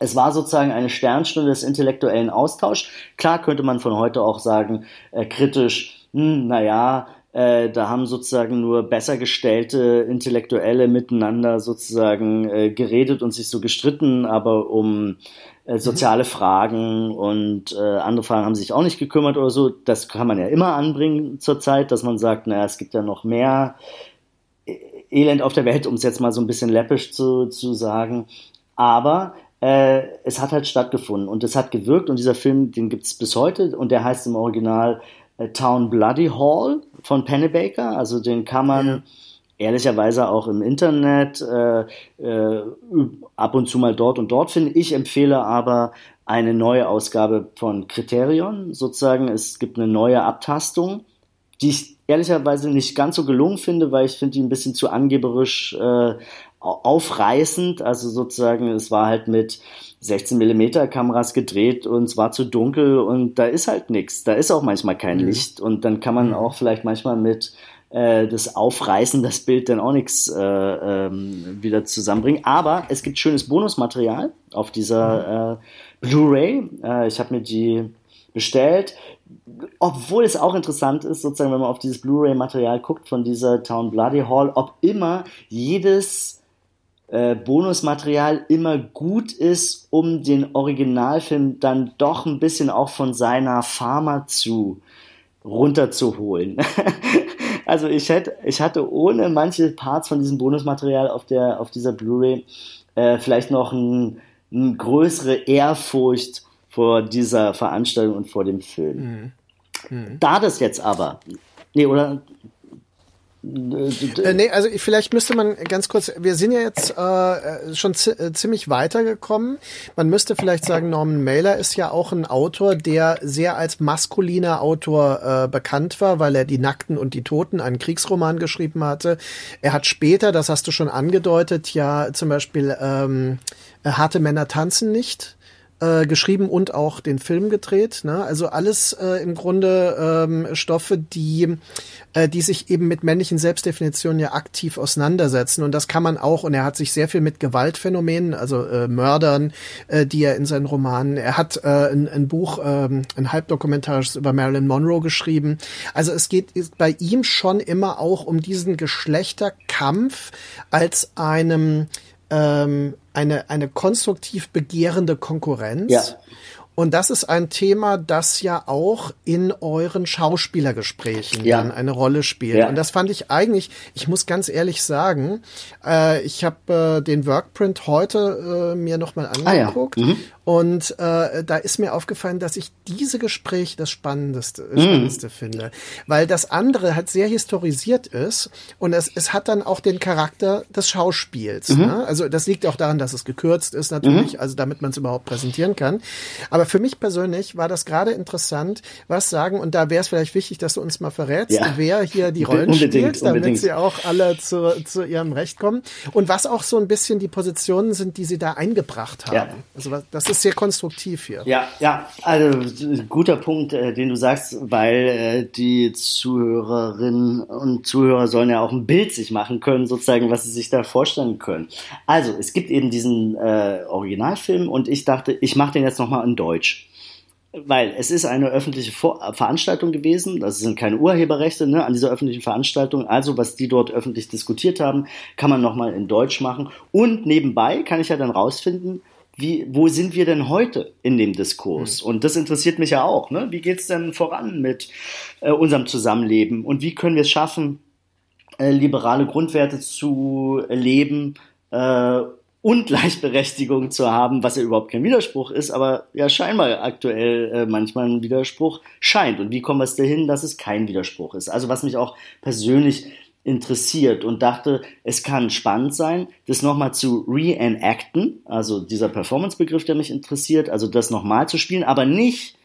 es war sozusagen eine Sternstunde des intellektuellen Austauschs. Klar könnte man von heute auch sagen, äh, kritisch, hm, naja, äh, da haben sozusagen nur besser gestellte Intellektuelle miteinander sozusagen äh, geredet und sich so gestritten, aber um äh, soziale. Fragen und äh, andere Fragen haben sich auch nicht gekümmert oder so. Das kann man ja immer anbringen zurzeit, dass man sagt, naja, es gibt ja noch mehr e-, Elend auf der Welt, um es jetzt mal so ein bisschen läppisch zu, zu sagen. Aber äh, es hat halt stattgefunden und es hat gewirkt und dieser Film, den gibt es bis heute und der heißt im Original äh, Town Bloody Hall von Pennebaker. Also den kann man ja. Ehrlicherweise auch im Internet äh, äh, ab und zu mal dort und dort finden. Ich empfehle aber eine neue Ausgabe von Criterion. Sozusagen, es gibt eine neue Abtastung, die ich ehrlicherweise nicht ganz so gelungen finde, weil ich finde die ein bisschen zu angeberisch äh, aufreißend. Also sozusagen, es war halt mit 16 mm Kameras gedreht und es war zu dunkel und da ist halt nichts. Da ist auch manchmal kein mhm. Licht und dann kann man mhm. auch vielleicht manchmal mit äh, das Aufreißen, das Bild dann auch nichts äh, ähm, wieder zusammenbringen. Aber es gibt schönes Bonusmaterial auf dieser mhm. äh, Blu-ray. Äh, ich habe mir die bestellt. Obwohl es auch interessant ist, sozusagen, wenn man auf dieses Blu-ray-Material guckt von dieser Town Bloody Hall, ob immer jedes äh, Bonusmaterial immer gut ist, um den Originalfilm dann doch ein bisschen auch von seiner Pharma zu runterzuholen. also ich hätte, ich hatte ohne manche Parts von diesem Bonusmaterial auf der, auf dieser Blu-ray äh, vielleicht noch ein, eine größere Ehrfurcht vor dieser Veranstaltung und vor dem Film. Mhm. Mhm. Da das jetzt aber, nee, oder äh, nee, also vielleicht müsste man ganz kurz, wir sind ja jetzt äh, schon äh, ziemlich weitergekommen. Man müsste vielleicht sagen, Norman Mailer ist ja auch ein Autor, der sehr als maskuliner Autor äh, bekannt war, weil er die Nackten und die Toten, einen Kriegsroman geschrieben hatte. Er hat später, das hast du schon angedeutet, ja zum Beispiel ähm, Harte Männer tanzen nicht äh, geschrieben und auch den Film gedreht. Ne? Also alles äh, im Grunde ähm, Stoffe, die, äh, die sich eben mit männlichen Selbstdefinitionen ja aktiv auseinandersetzen. Und das kann man auch, und er hat sich sehr viel mit Gewaltphänomenen, also äh, Mördern, äh, die er in seinen Romanen, er hat äh, ein, ein Buch, äh, ein halbdokumentarisches über Marilyn Monroe geschrieben. Also es geht bei ihm schon immer auch um diesen Geschlechterkampf als einem ähm, eine, eine konstruktiv begehrende Konkurrenz. Ja. Und das ist ein Thema, das ja auch in euren Schauspielergesprächen ja. dann eine Rolle spielt. Ja. Und das fand ich eigentlich, ich muss ganz ehrlich sagen, äh, ich habe äh, den Workprint heute äh, mir nochmal angeguckt ah, ja. mhm. Und äh, da ist mir aufgefallen, dass ich diese Gespräche das Spannendste, mhm. Spannendste finde. Weil das andere halt sehr historisiert ist und es, es hat dann auch den Charakter des Schauspiels. Mhm. Ne? Also das liegt auch daran, dass es gekürzt ist natürlich, mhm. also damit man es überhaupt präsentieren kann. Aber aber für mich persönlich war das gerade interessant, was sagen, und da wäre es vielleicht wichtig, dass du uns mal verrätst, ja. wer hier die Rollen unbedingt, spielt, damit unbedingt. sie auch alle zu, zu ihrem Recht kommen. Und was auch so ein bisschen die Positionen sind, die sie da eingebracht haben. Ja. Also das ist sehr konstruktiv hier. Ja, ja, also guter Punkt, äh, den du sagst, weil äh, die Zuhörerinnen und Zuhörer sollen ja auch ein Bild sich machen können, sozusagen, was sie sich da vorstellen können. Also, es gibt eben diesen äh, Originalfilm und ich dachte, ich mache den jetzt nochmal in Deutsch. Weil es ist eine öffentliche Veranstaltung gewesen, das sind keine Urheberrechte ne, an dieser öffentlichen Veranstaltung. Also was die dort öffentlich diskutiert haben, kann man nochmal in Deutsch machen. Und nebenbei kann ich ja dann rausfinden, wie, wo sind wir denn heute in dem Diskurs? Mhm. Und das interessiert mich ja auch. Ne? Wie es denn voran mit äh, unserem Zusammenleben? Und wie können wir es schaffen, äh, liberale Grundwerte zu leben äh, und Gleichberechtigung zu haben, was ja überhaupt kein Widerspruch ist, aber ja scheinbar aktuell äh, manchmal ein Widerspruch scheint. Und wie kommen wir es dahin, dass es kein Widerspruch ist? Also was mich auch persönlich interessiert und dachte, es kann spannend sein, das nochmal zu reenacten, also dieser Performance-Begriff, der mich interessiert, also das nochmal zu spielen, aber nicht,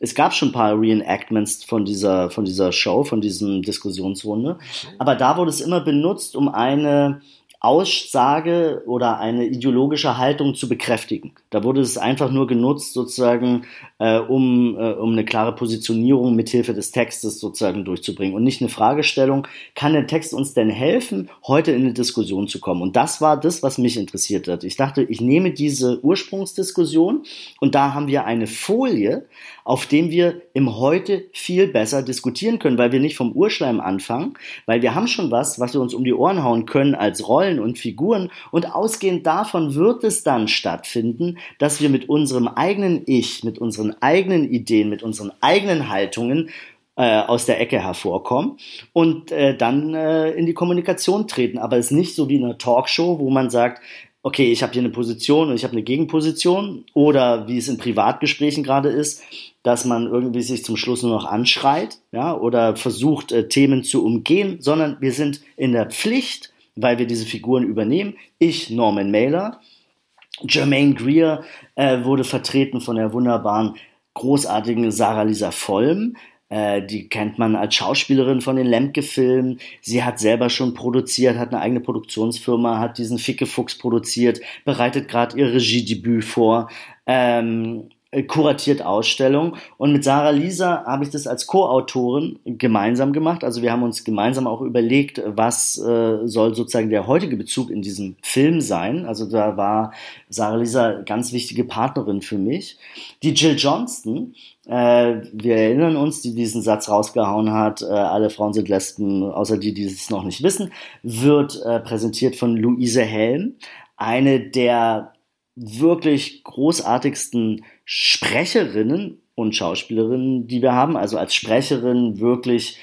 es gab schon ein paar Reenactments von dieser, von dieser Show, von diesem Diskussionsrunde, aber da wurde es immer benutzt, um eine Aussage oder eine ideologische Haltung zu bekräftigen. Da wurde es einfach nur genutzt, sozusagen, äh, um, äh, um eine klare Positionierung mithilfe des Textes sozusagen durchzubringen und nicht eine Fragestellung, kann der Text uns denn helfen, heute in eine Diskussion zu kommen? Und das war das, was mich interessiert hat. Ich dachte, ich nehme diese Ursprungsdiskussion und da haben wir eine Folie, auf dem wir im Heute viel besser diskutieren können, weil wir nicht vom Urschleim anfangen, weil wir haben schon was, was wir uns um die Ohren hauen können als Rollen und Figuren und ausgehend davon wird es dann stattfinden, dass wir mit unserem eigenen Ich, mit unseren eigenen Ideen, mit unseren eigenen Haltungen äh, aus der Ecke hervorkommen und äh, dann äh, in die Kommunikation treten. Aber es ist nicht so wie eine Talkshow, wo man sagt, okay, ich habe hier eine Position und ich habe eine Gegenposition oder wie es in Privatgesprächen gerade ist, dass man irgendwie sich zum Schluss nur noch anschreit, ja, oder versucht äh, Themen zu umgehen, sondern wir sind in der Pflicht, weil wir diese Figuren übernehmen. Ich, Norman Mailer, Jermaine Greer äh, wurde vertreten von der wunderbaren, großartigen Sarah Lisa Vollm. Äh, die kennt man als Schauspielerin von den Lemke-Filmen. Sie hat selber schon produziert, hat eine eigene Produktionsfirma, hat diesen Ficke Fuchs produziert, bereitet gerade ihr Regiedebüt vor. Ähm, äh, kuratiert Ausstellung. Und mit Sarah Lisa habe ich das als Co-Autorin gemeinsam gemacht. Also wir haben uns gemeinsam auch überlegt, was äh, soll sozusagen der heutige Bezug in diesem Film sein. Also da war Sarah Lisa ganz wichtige Partnerin für mich. Die Jill Johnston, äh, wir erinnern uns, die diesen Satz rausgehauen hat, äh, alle Frauen sind Lesben, außer die, die es noch nicht wissen, wird äh, präsentiert von Luise Helm, eine der wirklich großartigsten Sprecherinnen und Schauspielerinnen, die wir haben. Also als Sprecherin wirklich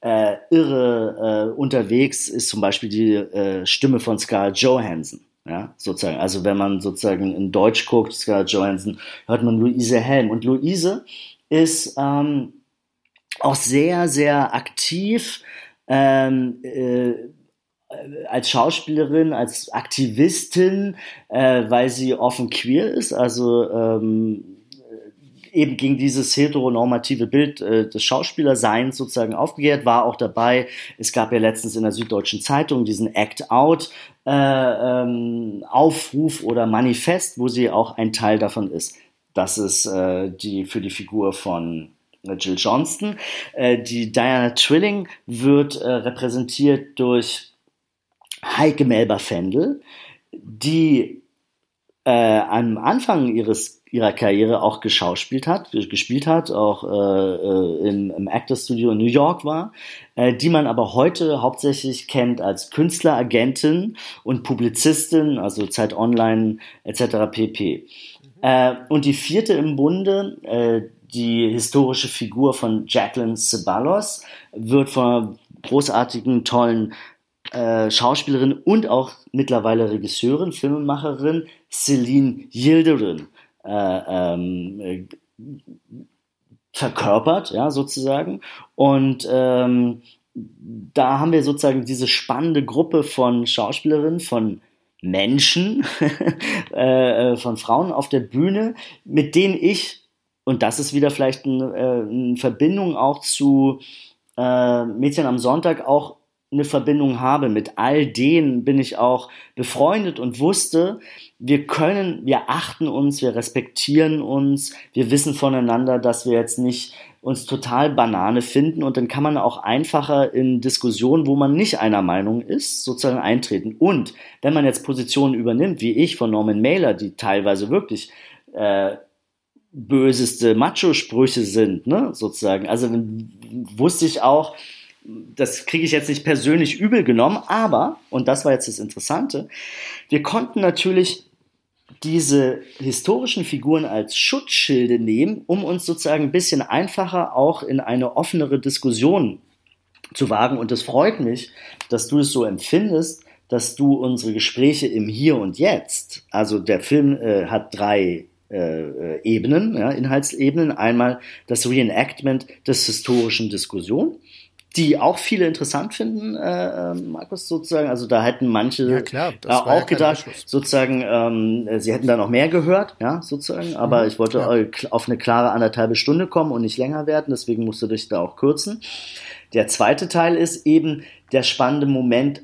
äh, irre äh, unterwegs ist zum Beispiel die äh, Stimme von Scarlett Johansson. Ja, sozusagen. Also wenn man sozusagen in Deutsch guckt, Scarlett Johansson, hört man Luise Helm. Und Luise ist ähm, auch sehr, sehr aktiv ähm, äh, als Schauspielerin, als Aktivistin, äh, weil sie offen queer ist, also ähm, eben gegen dieses heteronormative Bild äh, des Schauspielerseins sozusagen aufgekehrt, war auch dabei. Es gab ja letztens in der Süddeutschen Zeitung diesen Act Out äh, ähm, Aufruf oder Manifest, wo sie auch ein Teil davon ist. Das ist äh, die für die Figur von Jill Johnston. Äh, die Diana Trilling wird äh, repräsentiert durch Heike Melba-Fendel, die äh, am Anfang ihres ihrer Karriere auch geschauspielt hat, gespielt hat, auch äh, äh, im, im Actors Studio in New York war, äh, die man aber heute hauptsächlich kennt als Künstleragentin und Publizistin, also Zeit Online etc. pp. Äh, und die vierte im Bunde, äh, die historische Figur von Jacqueline Ceballos, wird von einer großartigen, tollen äh, Schauspielerin und auch mittlerweile Regisseurin, Filmemacherin Celine Yildirim äh, ähm, äh, verkörpert, ja, sozusagen. Und ähm, da haben wir sozusagen diese spannende Gruppe von Schauspielerinnen, von Menschen, äh, äh, von Frauen auf der Bühne, mit denen ich, und das ist wieder vielleicht eine, äh, eine Verbindung auch zu äh, Mädchen am Sonntag, auch eine Verbindung habe. Mit all denen bin ich auch befreundet und wusste, wir können, wir achten uns, wir respektieren uns, wir wissen voneinander, dass wir jetzt nicht uns total Banane finden und dann kann man auch einfacher in Diskussionen, wo man nicht einer Meinung ist, sozusagen eintreten. Und wenn man jetzt Positionen übernimmt, wie ich von Norman Mailer, die teilweise wirklich äh, böseste Macho-Sprüche sind, ne, sozusagen. Also wusste ich auch, das kriege ich jetzt nicht persönlich übel genommen, aber, und das war jetzt das Interessante, wir konnten natürlich diese historischen Figuren als Schutzschilde nehmen, um uns sozusagen ein bisschen einfacher auch in eine offenere Diskussion zu wagen. Und es freut mich, dass du es so empfindest, dass du unsere Gespräche im Hier und Jetzt, also der Film äh, hat drei äh, Ebenen, ja, Inhaltsebenen. Einmal das Reenactment des historischen Diskussion die auch viele interessant finden, äh, ähm, Markus, sozusagen. Also da hätten manche ja, klar, äh, auch ja gedacht, sozusagen, ähm, sie hätten da noch mehr gehört, ja, sozusagen. Aber mhm, ich wollte ja. auf eine klare anderthalbe Stunde kommen und nicht länger werden, deswegen musste ich da auch kürzen. Der zweite Teil ist eben der spannende Moment,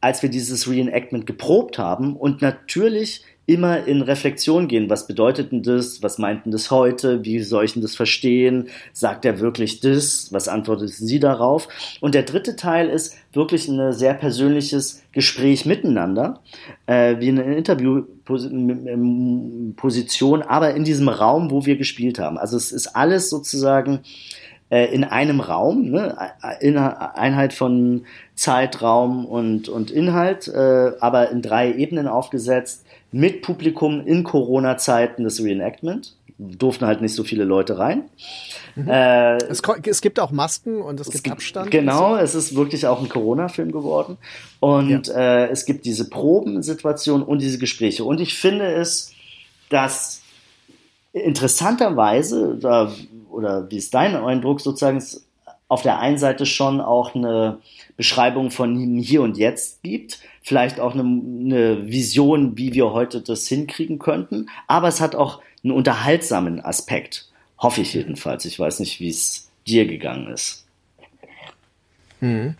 als wir dieses Reenactment geprobt haben und natürlich immer in Reflexion gehen. Was bedeutet denn das? Was meint denn das heute? Wie soll ich denn das verstehen? Sagt er wirklich das? Was antwortet sie darauf? Und der dritte Teil ist wirklich ein sehr persönliches Gespräch miteinander, äh, wie eine Interviewposition, aber in diesem Raum, wo wir gespielt haben. Also es ist alles sozusagen äh, in einem Raum, ne? in Einheit von Zeitraum und, und Inhalt, äh, aber in drei Ebenen aufgesetzt mit Publikum in Corona-Zeiten das Reenactment. Durften halt nicht so viele Leute rein. Mhm. Äh, es, es, gibt auch Masken und es, es gibt, gibt Abstand. Genau, so. es ist wirklich auch ein Corona-Film geworden. Und ja. äh, es gibt diese Probensituation und diese Gespräche. Und ich finde es, dass interessanterweise, oder, oder wie ist dein Eindruck sozusagen, auf der einen Seite schon auch eine Beschreibung von Hier und Jetzt gibt, vielleicht auch eine, eine Vision, wie wir heute das hinkriegen könnten, aber es hat auch einen unterhaltsamen Aspekt, hoffe ich jedenfalls. Ich weiß nicht, wie es dir gegangen ist. Mhm.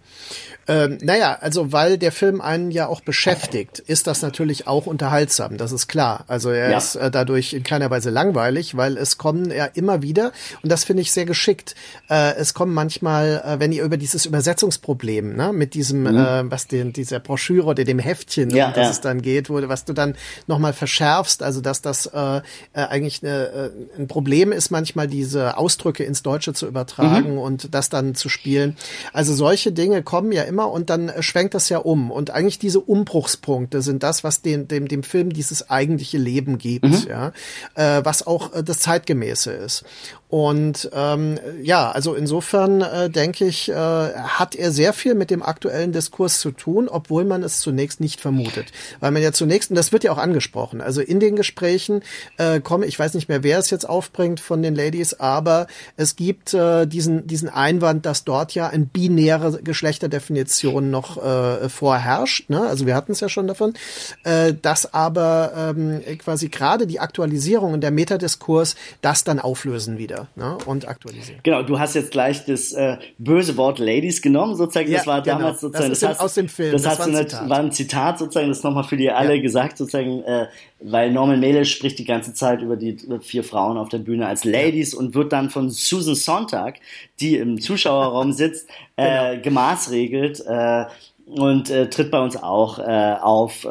Ähm, naja, also weil der Film einen ja auch beschäftigt, ist das natürlich auch unterhaltsam, das ist klar. Also er ja. ist äh, dadurch in keiner Weise langweilig, weil es kommen ja immer wieder, und das finde ich sehr geschickt, äh, es kommen manchmal, äh, wenn ihr über dieses Übersetzungsproblem, ne, mit diesem, mhm. äh, was den, dieser Broschüre oder dem Heftchen, ja, um das ja. es dann geht, wo, was du dann nochmal verschärfst, also dass das äh, äh, eigentlich eine, ein Problem ist, manchmal diese Ausdrücke ins Deutsche zu übertragen mhm. und das dann zu spielen. Also solche Dinge kommen ja immer und dann äh, schwenkt das ja um. Und eigentlich diese Umbruchspunkte sind das, was den, dem, dem Film dieses eigentliche Leben gibt, mhm. ja, äh, was auch äh, das Zeitgemäße ist. Und ähm, ja, also insofern äh, denke ich, äh, hat er sehr viel mit dem aktuellen Diskurs zu tun, obwohl man es zunächst nicht vermutet. Weil man ja zunächst, und das wird ja auch angesprochen, also in den Gesprächen äh, komme, ich weiß nicht mehr, wer es jetzt aufbringt von den Ladies, aber es gibt äh, diesen, diesen Einwand, dass dort ja ein binäre Geschlechterdefinition noch äh, vorherrscht. Ne? Also wir hatten es ja schon davon, äh, dass aber ähm, quasi gerade die Aktualisierung und der Metadiskurs das dann auflösen wieder. Ne, und aktualisieren. Genau, du hast jetzt gleich das äh, böse Wort Ladies genommen, sozusagen. Ja, das war genau. damals sozusagen. Das das hast, aus dem Film. Das, Das war ein Zitat. war ein Zitat sozusagen, das nochmal für die alle Ja. gesagt, sozusagen, äh, weil Norman Mailer spricht die ganze Zeit über die vier Frauen auf der Bühne als Ladies und wird dann von Susan Sontag, die im Zuschauerraum sitzt, äh, Genau. gemaßregelt. Äh, und äh, tritt bei uns auch äh, auf, äh,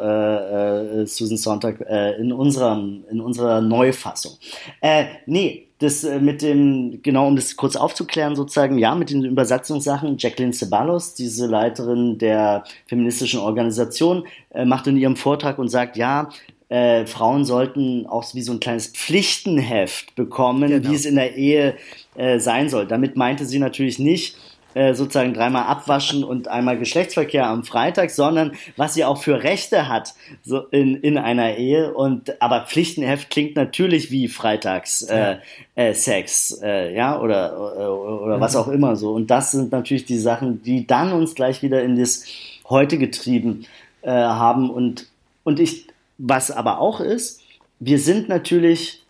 äh, Susan Sontag, äh, in, unserem, in unserer Neufassung. Nee, das äh, mit dem, genau um das kurz aufzuklären, sozusagen, ja, mit den Übersetzungssachen, Jacqueline Ceballos, diese Leiterin der feministischen Organisation, äh, macht in ihrem Vortrag und sagt, ja, äh, Frauen sollten auch wie so ein kleines Pflichtenheft bekommen, Genau. wie es in der Ehe äh, sein soll. Damit meinte sie natürlich nicht, äh, sozusagen dreimal abwaschen und einmal Geschlechtsverkehr am Freitag, sondern was sie auch für Rechte hat so in, in einer Ehe. Und aber Pflichtenheft klingt natürlich wie Freitags äh, äh, Sex, äh, ja, oder, oder, oder was auch immer so. Und das sind natürlich die Sachen, die dann uns gleich wieder in das Heute getrieben äh, haben. Und, und ich, was aber auch ist, wir sind natürlich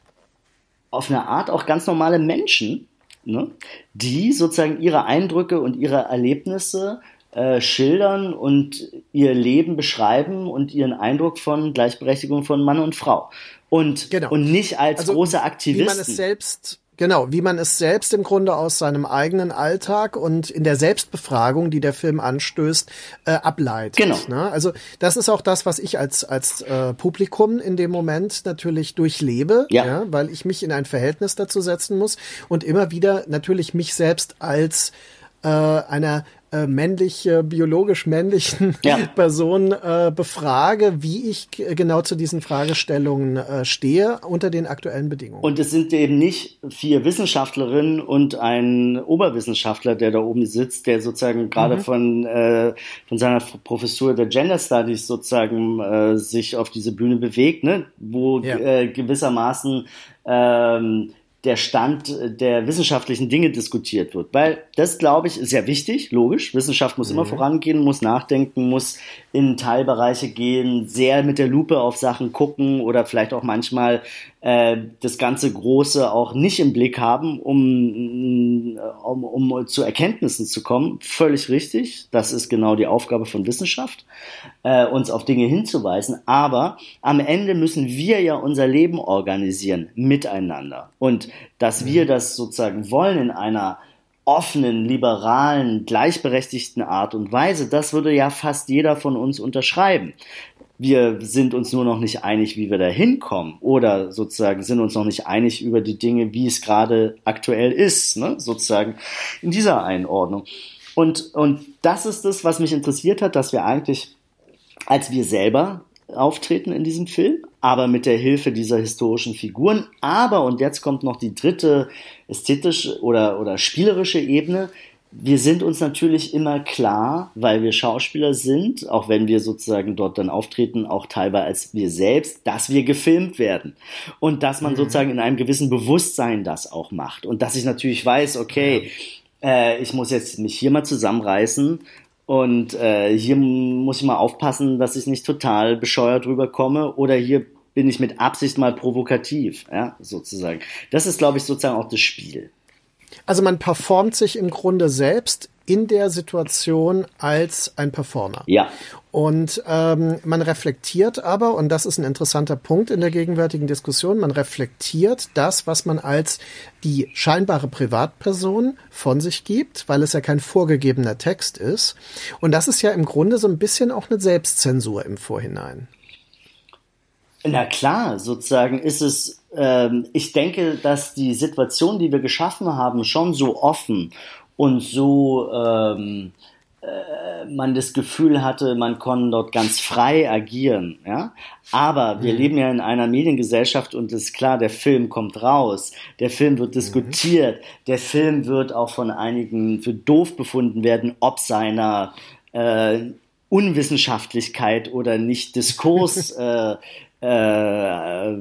auf eine Art auch ganz normale Menschen, ne, die sozusagen ihre Eindrücke und ihre Erlebnisse äh, schildern und ihr Leben beschreiben und ihren Eindruck von Gleichberechtigung von Mann und Frau. Und, Genau. und nicht als Also, große Wie man Aktivisten. es selbst, genau, wie man es selbst im Grunde aus seinem eigenen Alltag und in der Selbstbefragung, die der Film anstößt, äh, ableitet. Genau. Ne? Also das ist auch das, was ich als als äh, Publikum in dem Moment natürlich durchlebe, Ja. weil ich mich in ein Verhältnis dazu setzen muss und immer wieder natürlich mich selbst als äh, einer äh, männlich, äh, biologisch männlichen Ja. Person äh, befrage, wie ich g- genau zu diesen Fragestellungen äh, stehe unter den aktuellen Bedingungen. Und es sind eben nicht vier Wissenschaftlerinnen und ein Oberwissenschaftler, der da oben sitzt, der sozusagen gerade Mhm. von, äh, von seiner Professur der Gender Studies sozusagen äh, sich auf diese Bühne bewegt, ne? wo Ja. äh, gewissermaßen ähm, der Stand der wissenschaftlichen Dinge diskutiert wird. Weil das, glaube ich, ist ja wichtig, logisch. Wissenschaft muss immer vorangehen, muss nachdenken, muss in Teilbereiche gehen, sehr mit der Lupe auf Sachen gucken oder vielleicht auch manchmal äh, das ganze Große auch nicht im Blick haben, um, um, um zu Erkenntnissen zu kommen. Völlig richtig. Das ist genau die Aufgabe von Wissenschaft, äh, uns auf Dinge hinzuweisen. Aber am Ende müssen wir ja unser Leben organisieren miteinander. Und dass wir das sozusagen wollen in einer offenen, liberalen, gleichberechtigten Art und Weise, das würde ja fast jeder von uns unterschreiben. Wir sind uns nur noch nicht einig, wie wir da hinkommen oder sozusagen sind uns noch nicht einig über die Dinge, wie es gerade aktuell ist, ne? sozusagen in dieser Einordnung. Und, und das ist das, was mich interessiert hat, dass wir eigentlich als wir selber auftreten in diesem Film, aber mit der Hilfe dieser historischen Figuren. Aber, und jetzt kommt noch die dritte ästhetische oder, oder spielerische Ebene, wir sind uns natürlich immer klar, weil wir Schauspieler sind, auch wenn wir sozusagen dort dann auftreten, auch teilweise als wir selbst, dass wir gefilmt werden. Und dass man sozusagen in einem gewissen Bewusstsein das auch macht. Und dass ich natürlich weiß, okay, äh, ich muss jetzt mich hier mal zusammenreißen und äh, hier muss ich mal aufpassen, dass ich nicht total bescheuert rüberkomme oder hier bin ich mit Absicht mal provokativ, ja, sozusagen. Das ist, glaube ich, sozusagen auch das Spiel. Also man performt sich im Grunde selbst in der Situation als ein Performer. Ja. Und ähm, man reflektiert aber, und das ist ein interessanter Punkt in der gegenwärtigen Diskussion, man reflektiert das, was man als die scheinbare Privatperson von sich gibt, weil es ja kein vorgegebener Text ist. Und das ist ja im Grunde so ein bisschen auch eine Selbstzensur im Vorhinein. Na klar, sozusagen ist es, ähm, ich denke, dass die Situation, die wir geschaffen haben, schon so offen und so ähm, äh, man das Gefühl hatte, man kann dort ganz frei agieren, ja. Aber wir leben ja in einer Mediengesellschaft und ist klar, der Film kommt raus, der Film wird diskutiert, der Film wird auch von einigen für doof befunden werden, ob seiner äh, Unwissenschaftlichkeit oder nicht Diskurs äh, äh,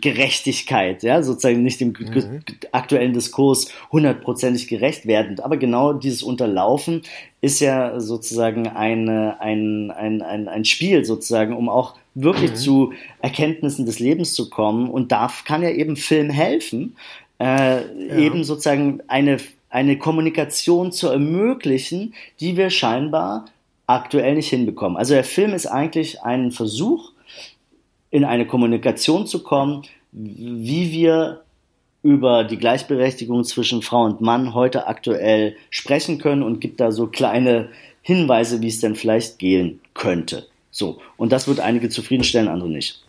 Gerechtigkeit, ja, sozusagen nicht dem mhm. aktuellen Diskurs hundertprozentig gerecht werdend. Aber genau dieses Unterlaufen ist ja sozusagen eine, ein, ein, ein, ein Spiel sozusagen, um auch wirklich mhm. zu Erkenntnissen des Lebens zu kommen. Und da kann ja eben Film helfen, äh, ja. eben sozusagen eine, eine Kommunikation zu ermöglichen, die wir scheinbar aktuell nicht hinbekommen. Also der Film ist eigentlich ein Versuch, in eine Kommunikation zu kommen, wie wir über die Gleichberechtigung zwischen Frau und Mann heute aktuell sprechen können und gibt da so kleine Hinweise, wie es denn vielleicht gehen könnte. So. Und das wird einige zufriedenstellen, andere nicht.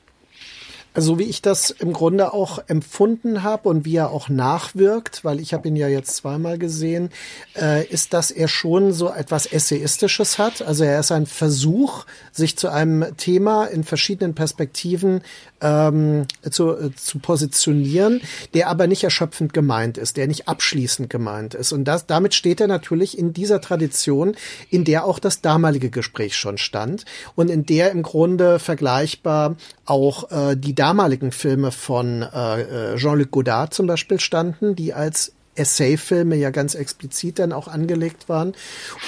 Also wie ich das im Grunde auch empfunden habe und wie er auch nachwirkt, weil ich habe ihn ja jetzt zweimal gesehen, äh, ist, dass er schon so etwas Essayistisches hat. Also er ist ein Versuch, sich zu einem Thema in verschiedenen Perspektiven ähm, zu, äh, zu positionieren, der aber nicht erschöpfend gemeint ist, der nicht abschließend gemeint ist. Und das, damit steht er natürlich in dieser Tradition, in der auch das damalige Gespräch schon stand und in der im Grunde vergleichbar auch äh, die damaligen Filme von äh, äh, Jean-Luc Godard zum Beispiel standen, die als Essay-Filme ja ganz explizit dann auch angelegt waren.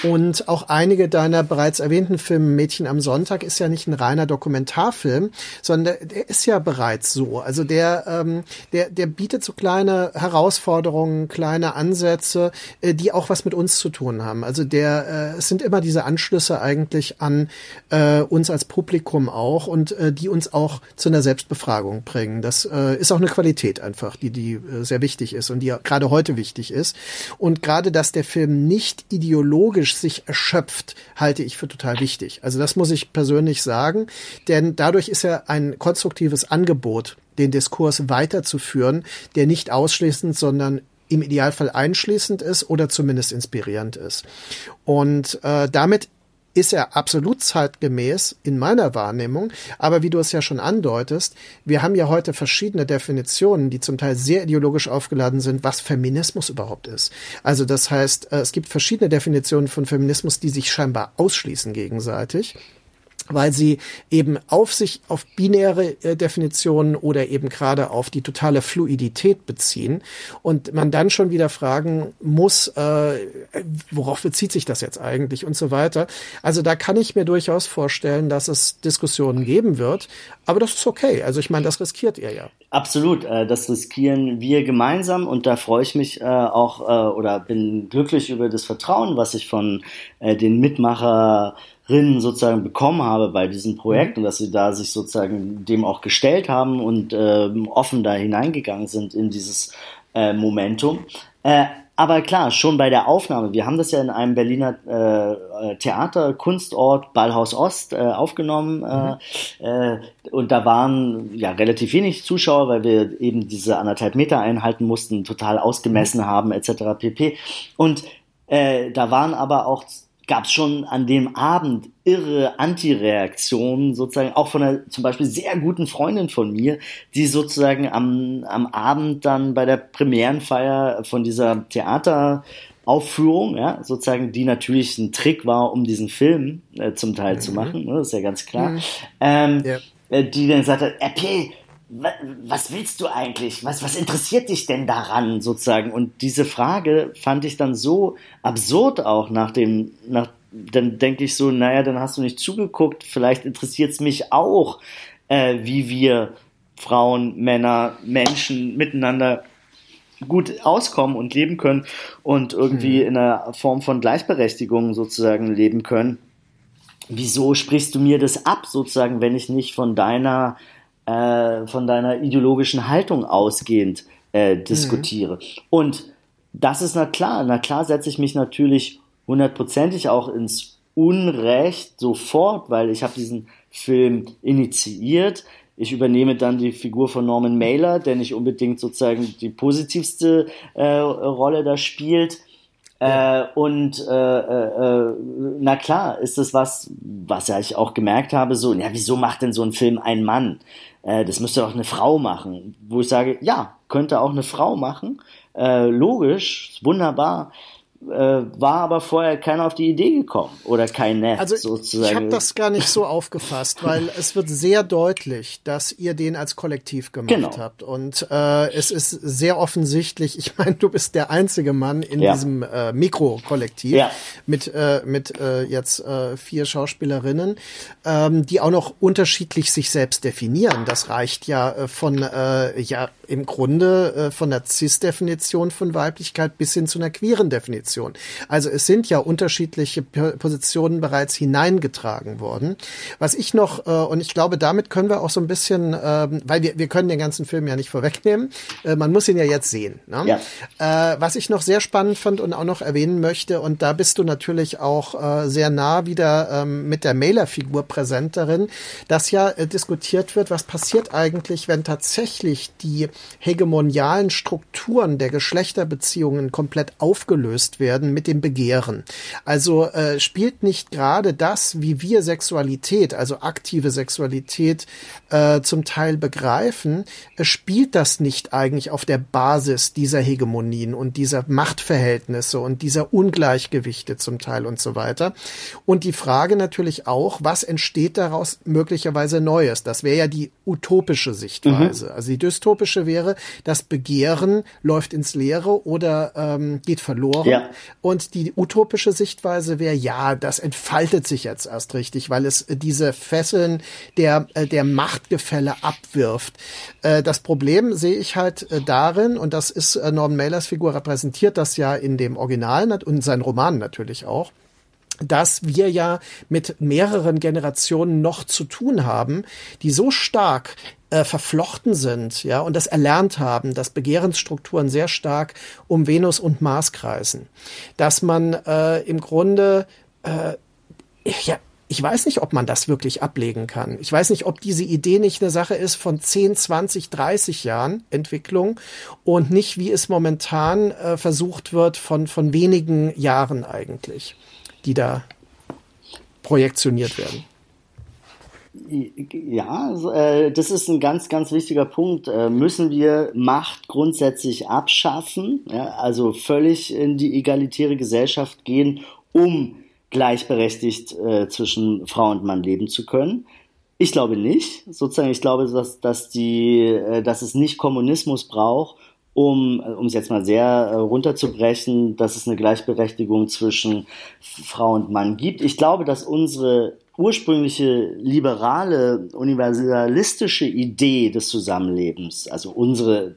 Und auch einige deiner bereits erwähnten Filme, Mädchen am Sonntag, ist ja nicht ein reiner Dokumentarfilm, sondern der, ist ja bereits so. Also der, ähm, der, der bietet so kleine Herausforderungen, kleine Ansätze, äh, die auch was mit uns zu tun haben. Also der, äh, es sind immer diese Anschlüsse eigentlich an äh, uns als Publikum auch und äh, die uns auch zu einer Selbstbefragung bringen. Das äh, ist auch eine Qualität einfach, die, die äh, sehr wichtig ist und die gerade heute wichtig ist. Und gerade, dass der Film nicht ideologisch sich erschöpft, halte ich für total wichtig. Also das muss ich persönlich sagen, denn dadurch ist er ein konstruktives Angebot, den Diskurs weiterzuführen, der nicht ausschließend, sondern im Idealfall einschließend ist oder zumindest inspirierend ist. Und äh, damit ist er absolut zeitgemäß in meiner Wahrnehmung. Aber wie du es ja schon andeutest, wir haben ja heute verschiedene Definitionen, die zum Teil sehr ideologisch aufgeladen sind, was Feminismus überhaupt ist. Also das heißt, äh, es gibt verschiedene Definitionen von Feminismus, die sich scheinbar ausschließen gegenseitig weil sie eben auf sich, auf binäre äh, Definitionen oder eben gerade auf die totale Fluidität beziehen und man dann schon wieder fragen muss, äh, worauf bezieht sich das jetzt eigentlich und so weiter. Also da kann ich mir durchaus vorstellen, dass es Diskussionen geben wird, aber das ist okay. Also ich meine, das riskiert ihr ja. Absolut, äh, das riskieren wir gemeinsam und da freue ich mich äh, auch äh, oder bin glücklich über das Vertrauen, was ich von äh, den Mitmacher sozusagen bekommen habe bei diesem Projekt mhm. und dass sie da sich sozusagen dem auch gestellt haben und äh, offen da hineingegangen sind in dieses äh, Momentum. Äh, aber klar, schon bei der Aufnahme, wir haben das ja in einem Berliner äh, Theater, Kunstort, Ballhaus Ost äh, aufgenommen mhm. äh, und da waren ja relativ wenig Zuschauer, weil wir eben diese anderthalb Meter einhalten mussten, total ausgemessen mhm. haben etc. pp. Und äh, da waren aber auch gab es schon an dem Abend irre Antireaktionen, sozusagen auch von einer zum Beispiel sehr guten Freundin von mir, die sozusagen am, am Abend dann bei der Premierenfeier von dieser Theateraufführung, ja, sozusagen, die natürlich ein Trick war, um diesen Film äh, zum Teil mhm. zu machen, ne, das ist ja ganz klar, mhm. ähm, ja. äh, die dann sagte, RP, was willst du eigentlich? Was, was interessiert dich denn daran sozusagen? Und diese Frage fand ich dann so absurd auch nach dem, nach, dann denke ich so, naja, dann hast du nicht zugeguckt, vielleicht interessiert es mich auch, äh, wie wir Frauen, Männer, Menschen miteinander gut auskommen und leben können und irgendwie hm. in einer Form von Gleichberechtigung sozusagen leben können. Wieso sprichst du mir das ab, sozusagen, wenn ich nicht von deiner äh, von deiner ideologischen Haltung ausgehend äh, diskutiere. Mhm. Und das ist na klar, na klar setze ich mich natürlich hundertprozentig auch ins Unrecht sofort, weil ich habe diesen Film initiiert. Ich übernehme dann die Figur von Norman Mailer, der nicht unbedingt sozusagen die positivste äh, Rolle da spielt. Ja. Äh, und äh, äh, äh, na klar, ist das was, was ja ich auch gemerkt habe, so, ja, wieso macht denn so ein Film ein Mann? Äh, das müsste doch eine Frau machen. Wo ich sage, ja, könnte auch eine Frau machen. Äh, logisch, wunderbar. Äh, war aber vorher keiner auf die Idee gekommen oder keine also sozusagen. Ich habe das gar nicht so aufgefasst, weil es wird sehr deutlich, dass ihr den als Kollektiv gemacht genau. habt. Und äh, es ist sehr offensichtlich, ich meine, du bist der einzige Mann in ja. diesem äh, Mikrokollektiv ja. mit, äh, mit äh, jetzt äh, vier Schauspielerinnen, ähm, die auch noch unterschiedlich sich selbst definieren. Das reicht ja äh, von äh, ja im Grunde äh, von der CIS-Definition von Weiblichkeit bis hin zu einer queeren Definition. Also es sind ja unterschiedliche Positionen bereits hineingetragen worden. Was ich noch, äh, und ich glaube, damit können wir auch so ein bisschen, äh, weil wir, wir können den ganzen Film ja nicht vorwegnehmen, äh, man muss ihn ja jetzt sehen. Ne? Ja. Äh, was ich noch sehr spannend fand und auch noch erwähnen möchte, und da bist du natürlich auch äh, sehr nah wieder ähm, mit der Mailer-Figur präsent darin, dass ja diskutiert wird, was passiert eigentlich, wenn tatsächlich die hegemonialen Strukturen der Geschlechterbeziehungen komplett aufgelöst werden mit dem Begehren. Also äh, spielt nicht gerade das, wie wir Sexualität, also aktive Sexualität äh, zum Teil begreifen, äh, spielt das nicht eigentlich auf der Basis dieser Hegemonien und dieser Machtverhältnisse und dieser Ungleichgewichte zum Teil und so weiter. Und die Frage natürlich auch, was entsteht daraus möglicherweise Neues? Das wäre ja die utopische Sichtweise. Mhm. Also die dystopische wäre, das Begehren läuft ins Leere oder ähm, geht verloren. Ja. Und die utopische Sichtweise wäre, ja, das entfaltet sich jetzt erst richtig, weil es diese Fesseln der, äh, der Machtgefälle abwirft. Äh, das Problem sehe ich halt äh, darin, und das ist äh, Norman Mailers Figur repräsentiert das ja in dem Original und in seinen Romanen natürlich auch dass wir ja mit mehreren Generationen noch zu tun haben, die so stark äh, verflochten sind, ja, und das erlernt haben, dass Begehrensstrukturen sehr stark um Venus und Mars kreisen, dass man äh, im Grunde äh, ja, ich weiß nicht, ob man das wirklich ablegen kann. Ich weiß nicht, ob diese Idee nicht eine Sache ist von 10, 20, 30 Jahren Entwicklung und nicht, wie es momentan äh, versucht wird, von, von wenigen Jahren eigentlich die da projektioniert werden. Ja, äh, das ist ein ganz, ganz wichtiger Punkt. Äh, müssen wir Macht grundsätzlich abschaffen, also völlig in die egalitäre Gesellschaft gehen, um gleichberechtigt äh, zwischen Frau und Mann leben zu können? Ich glaube nicht. Sozusagen, ich glaube, dass, dass, die, dass es nicht Kommunismus braucht, um, um es jetzt mal sehr äh, runterzubrechen, dass es eine Gleichberechtigung zwischen Frau und Mann gibt. Ich glaube, dass unsere ursprüngliche liberale, universalistische Idee des Zusammenlebens, also unsere,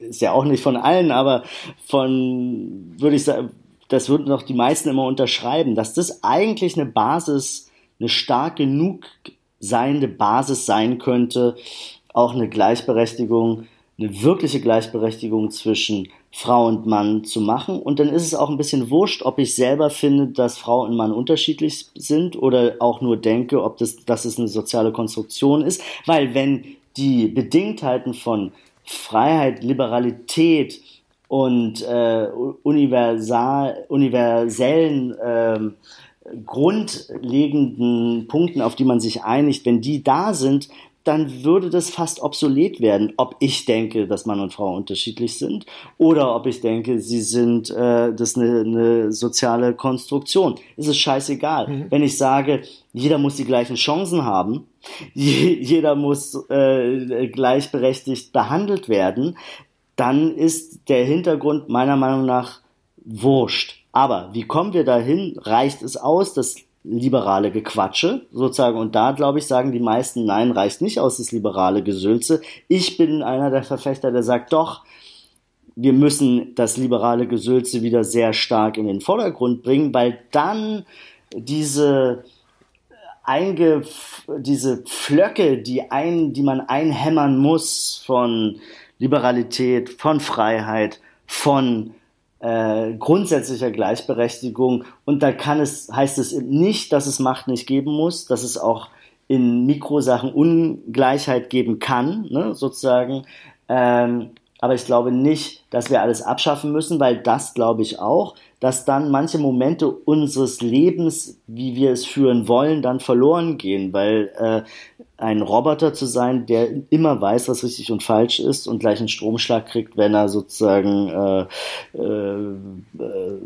ist ja auch nicht von allen, aber von, würde ich sagen, das würden doch die meisten immer unterschreiben, dass das eigentlich eine Basis, eine stark genug seiende Basis sein könnte, auch eine Gleichberechtigung eine wirkliche Gleichberechtigung zwischen Frau und Mann zu machen. Und dann ist es auch ein bisschen wurscht, ob ich selber finde, dass Frau und Mann unterschiedlich sind oder auch nur denke, ob das, dass es eine soziale Konstruktion ist. Weil wenn die Bedingtheiten von Freiheit, Liberalität und äh, universal, universellen äh, grundlegenden Punkten, auf die man sich einigt, wenn die da sind, dann würde das fast obsolet werden, ob ich denke, dass Mann und Frau unterschiedlich sind oder ob ich denke, sie sind äh, das eine, eine soziale Konstruktion. Es ist scheißegal. Mhm. Wenn ich sage, jeder muss die gleichen Chancen haben, jeder muss äh, gleichberechtigt behandelt werden, dann ist der Hintergrund meiner Meinung nach wurscht. Aber wie kommen wir dahin? Reicht es aus, dass liberale Gequatsche sozusagen. Und da, glaube ich, sagen die meisten, nein, reicht nicht aus, das liberale Gesülze. Ich bin einer der Verfechter, der sagt, doch, wir müssen das liberale Gesülze wieder sehr stark in den Vordergrund bringen, weil dann diese einge, diese Pflöcke, die ein, die man einhämmern muss von Liberalität, von Freiheit, von äh, grundsätzlicher Gleichberechtigung. Und da kann es, heißt es nicht, dass es Macht nicht geben muss, dass es auch in Mikrosachen Ungleichheit geben kann, ne, sozusagen. Ähm, aber ich glaube nicht, dass wir alles abschaffen müssen, weil das glaube ich auch, dass dann manche Momente unseres Lebens, wie wir es führen wollen, dann verloren gehen, weil äh, ein Roboter zu sein, der immer weiß, was richtig und falsch ist und gleich einen Stromschlag kriegt, wenn er sozusagen äh, äh, äh,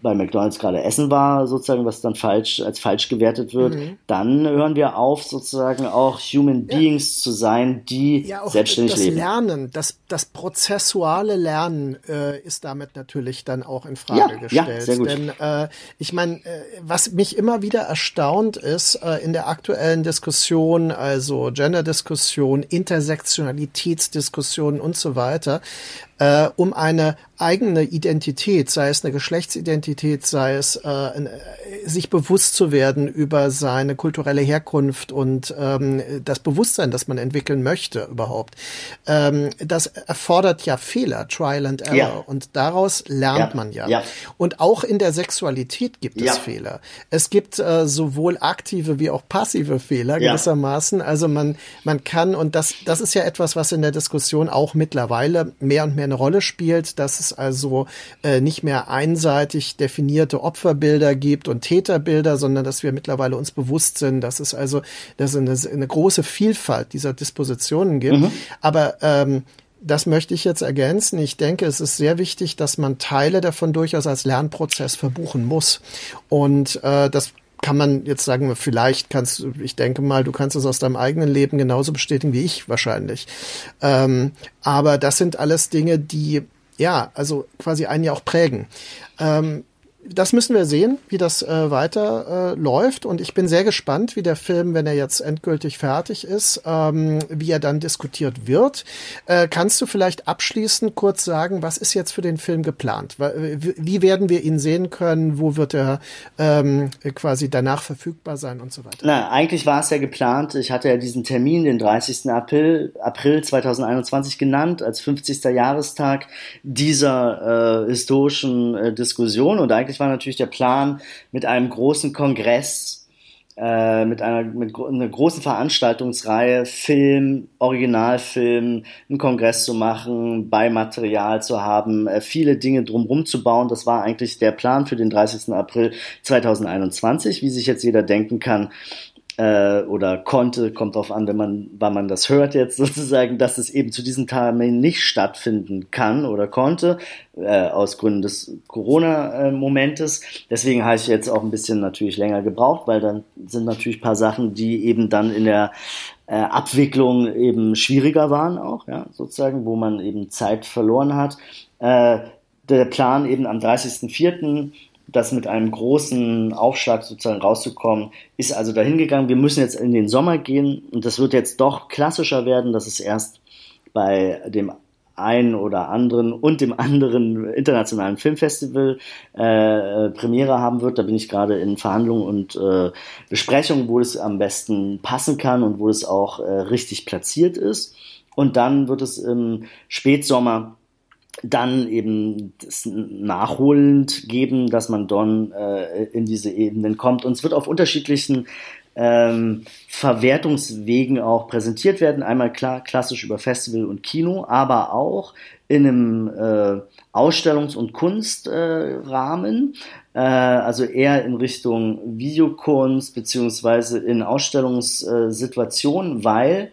bei McDonald's gerade essen war, sozusagen, was dann falsch als falsch gewertet wird, mhm. dann hören wir auf, sozusagen auch Human ja. Beings zu sein, die ja, selbstständig das leben. Lernen, das, das prozessuale Lernen äh, ist damit natürlich dann auch in Frage ja, gestellt. Ja, sehr gut. Denn äh, ich meine, äh, was mich immer wieder erstaunt ist in der aktuellen Diskussion, also Gender-Diskussion, Intersektionalitätsdiskussion und so weiter, äh, um eine eigene Identität, sei es eine Geschlechtsidentität, sei es äh, sich bewusst zu werden über seine kulturelle Herkunft und ähm, das Bewusstsein, das man entwickeln möchte überhaupt. Ähm, das erfordert ja Fehler, Trial and Error ja. und daraus lernt ja. man ja. ja. Und auch in der Sexualität gibt es Fehler. Es gibt äh, sowohl aktive wie auch passive Fehler gewissermaßen. Also man man kann und das das ist ja etwas, was in der Diskussion auch mittlerweile mehr und mehr eine Rolle spielt, dass es also äh, nicht mehr einseitig definierte Opferbilder gibt und Täterbilder, sondern dass wir mittlerweile uns bewusst sind, dass es also dass es eine, eine große Vielfalt dieser Dispositionen gibt. Mhm. Aber ähm, das möchte ich jetzt ergänzen. Ich denke, es ist sehr wichtig, dass man Teile davon durchaus als Lernprozess verbuchen muss. Und äh, das kann man jetzt sagen, vielleicht kannst du, ich denke mal, du kannst es aus deinem eigenen Leben genauso bestätigen wie ich wahrscheinlich. Ähm, aber das sind alles Dinge, die ja, also quasi einen ja auch prägen. Ähm, das müssen wir sehen, wie das äh, weiter äh, läuft. Und ich bin sehr gespannt, wie der Film, wenn er jetzt endgültig fertig ist, ähm, wie er dann diskutiert wird. Äh, kannst du vielleicht abschließend kurz sagen, was ist jetzt für den Film geplant? Wie werden wir ihn sehen können? Wo wird er ähm, quasi danach verfügbar sein und so weiter? Na, eigentlich war es ja geplant. Ich hatte ja diesen Termin, den 30. April, April 2021 genannt, als 50. Jahrestag dieser äh, historischen äh, Diskussion. Und eigentlich war natürlich der Plan, mit einem großen Kongress, äh, mit einer, mit einer großen Veranstaltungsreihe, Film, Originalfilm, einen Kongress zu machen, Beimaterial zu haben, äh, viele Dinge drumherum zu bauen. Das war eigentlich der Plan für den 30. April 2021. Wie sich jetzt jeder denken kann, äh, oder konnte, kommt drauf an, wenn man, wann man das hört jetzt sozusagen, dass es eben zu diesem Termin nicht stattfinden kann oder konnte, äh, aus Gründen des Corona-Momentes. Deswegen habe ich jetzt auch ein bisschen natürlich länger gebraucht, weil dann sind natürlich ein paar Sachen, die eben dann in der äh, Abwicklung eben schwieriger waren auch, ja, sozusagen, wo man eben Zeit verloren hat. Äh, der Plan eben am 30.04 das mit einem großen Aufschlag sozusagen rauszukommen, ist also dahin gegangen. Wir müssen jetzt in den Sommer gehen und das wird jetzt doch klassischer werden, dass es erst bei dem einen oder anderen und dem anderen internationalen Filmfestival äh, Premiere haben wird. Da bin ich gerade in Verhandlungen und äh, Besprechungen, wo es am besten passen kann und wo es auch äh, richtig platziert ist. Und dann wird es im Spätsommer dann eben das nachholend geben, dass man dann äh, in diese Ebenen kommt. Und es wird auf unterschiedlichen ähm, Verwertungswegen auch präsentiert werden. Einmal klar klassisch über Festival und Kino, aber auch in einem äh, Ausstellungs- und Kunstrahmen, äh, also eher in Richtung Videokunst beziehungsweise in Ausstellungssituationen, weil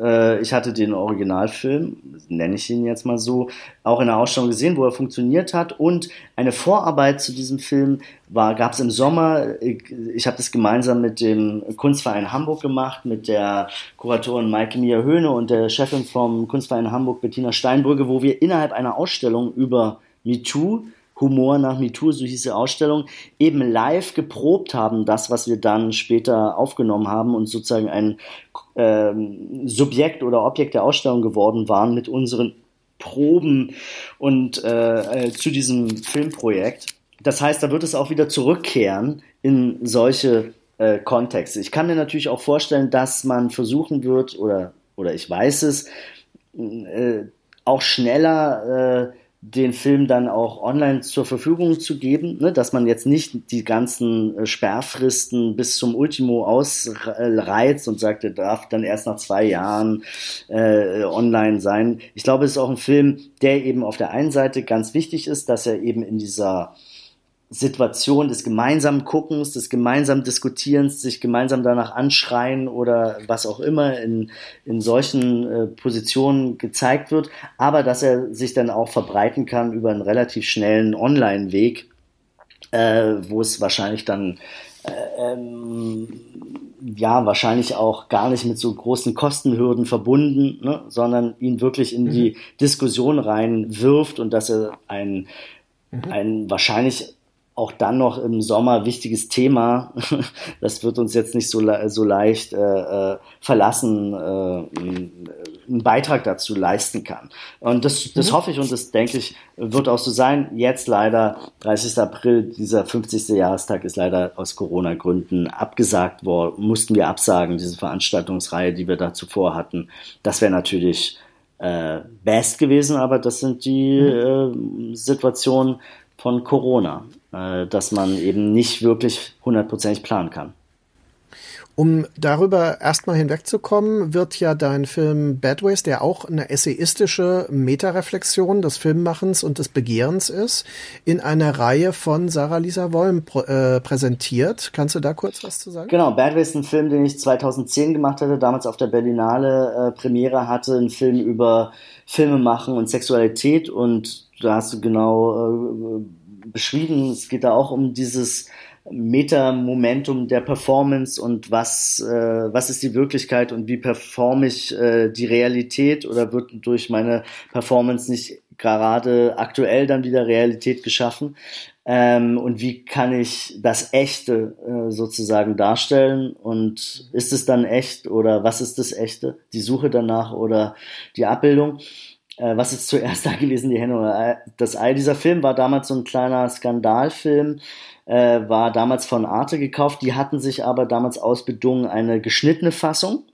äh, ich hatte den Originalfilm, nenne ich ihn jetzt mal so, auch in der Ausstellung gesehen, wo er funktioniert hat. Und eine Vorarbeit zu diesem Film gab es im Sommer. Ich, ich habe das gemeinsam mit dem Kunstverein Hamburg gemacht, mit der Kuratorin Maike Mia Höhne und der Chefin vom Kunstverein Hamburg, Bettina Steinbrügge, wo wir innerhalb einer Ausstellung über MeToo Humor nach MeToo, so hieß die Ausstellung, eben live geprobt haben, das, was wir dann später aufgenommen haben und sozusagen ein ähm, Subjekt oder Objekt der Ausstellung geworden waren mit unseren Proben und äh, äh, zu diesem Filmprojekt. Das heißt, da wird es auch wieder zurückkehren in solche äh, Kontexte. Ich kann mir natürlich auch vorstellen, dass man versuchen wird, oder, oder ich weiß es, äh, auch schneller äh, den Film dann auch online zur Verfügung zu geben, ne, dass man jetzt nicht die ganzen äh, Sperrfristen bis zum Ultimo ausreizt und sagt, er darf dann erst nach zwei Jahren äh, online sein. Ich glaube, es ist auch ein Film, der eben auf der einen Seite ganz wichtig ist, dass er eben in dieser Situation des gemeinsamen Guckens, des gemeinsamen Diskutierens, sich gemeinsam danach anschreien oder was auch immer in, in solchen äh, Positionen gezeigt wird, aber dass er sich dann auch verbreiten kann über einen relativ schnellen Online-Weg, äh, wo es wahrscheinlich dann äh, ähm, ja wahrscheinlich auch gar nicht mit so großen Kostenhürden verbunden, ne, sondern ihn wirklich in die mhm. Diskussion reinwirft und dass er ein, mhm. ein wahrscheinlich auch dann noch im Sommer wichtiges Thema. Das wird uns jetzt nicht so, so leicht äh, äh, verlassen, äh, einen Beitrag dazu leisten kann. Und das, das mhm. hoffe ich und das denke ich, wird auch so sein. Jetzt leider, 30. April, dieser 50. Jahrestag ist leider aus Corona-Gründen abgesagt worden, mussten wir absagen, diese Veranstaltungsreihe, die wir da zuvor hatten. Das wäre natürlich äh, best gewesen, aber das sind die mhm. äh, Situationen von Corona äh, dass man eben nicht wirklich hundertprozentig planen kann. Um darüber erstmal hinwegzukommen, wird ja dein Film Bad Ways, der auch eine essayistische Metareflexion des Filmmachens und des Begehrens ist, in einer Reihe von Sarah Lisa Wollm äh, präsentiert. Kannst du da kurz was zu sagen? Genau, Bad Ways ist ein Film, den ich 2010 gemacht hatte, damals auf der Berlinale äh, Premiere hatte, ein Film über Filme machen und Sexualität und da hast du genau äh, beschrieben. Es geht da auch um dieses Meta-Momentum der Performance und was, äh, was ist die Wirklichkeit und wie performe ich äh, die Realität oder wird durch meine Performance nicht gerade aktuell dann wieder Realität geschaffen? Ähm, und wie kann ich das Echte äh, sozusagen darstellen? Und ist es dann echt oder was ist das Echte? Die Suche danach oder die Abbildung? Äh, was ist zuerst da gewesen, die Henne oder das Ei? Dieser Film war damals so ein kleiner Skandalfilm, äh, war damals von Arte gekauft. Die hatten sich aber damals ausbedungen eine geschnittene Fassung.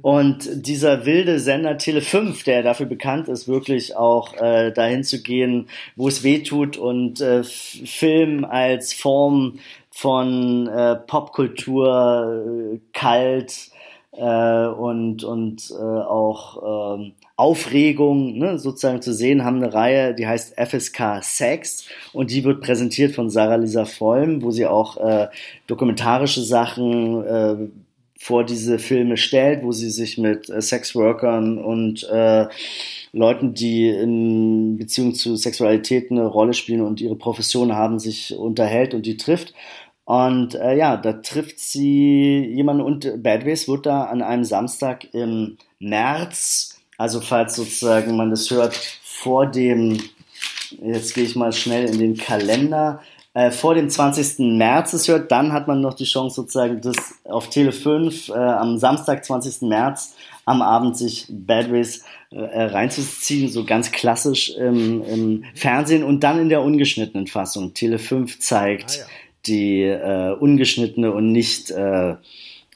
Und dieser wilde Sender Tele 5, der dafür bekannt ist, wirklich auch äh, dahin zu gehen, wo es weh tut und äh, Film als Form von äh, Popkultur äh, kalt äh, und, und äh, auch äh, Aufregung ne, sozusagen zu sehen, haben eine Reihe, die heißt FSK Sex und die wird präsentiert von Sarah Lisa Vollm, wo sie auch äh, dokumentarische Sachen äh, vor diese Filme stellt, wo sie sich mit äh, Sexworkern und äh, Leuten, die in Beziehung zu Sexualität eine Rolle spielen und ihre Profession haben, sich unterhält und die trifft. Und äh, ja, da trifft sie jemanden und Badways wird da an einem Samstag im März, also falls sozusagen man das hört, vor dem, jetzt gehe ich mal schnell in den Kalender, äh, vor dem 20. März es hört, dann hat man noch die Chance sozusagen das auf Tele 5 äh, am Samstag, 20. März am Abend sich Badways äh, reinzuziehen, so ganz klassisch im, im Fernsehen und dann in der ungeschnittenen Fassung. Tele 5 zeigt ah, ja die äh, ungeschnittene und nicht äh,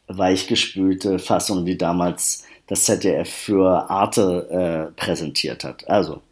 weichgespülte Fassung, wie damals das ZDF für Arte äh, präsentiert hat. Also.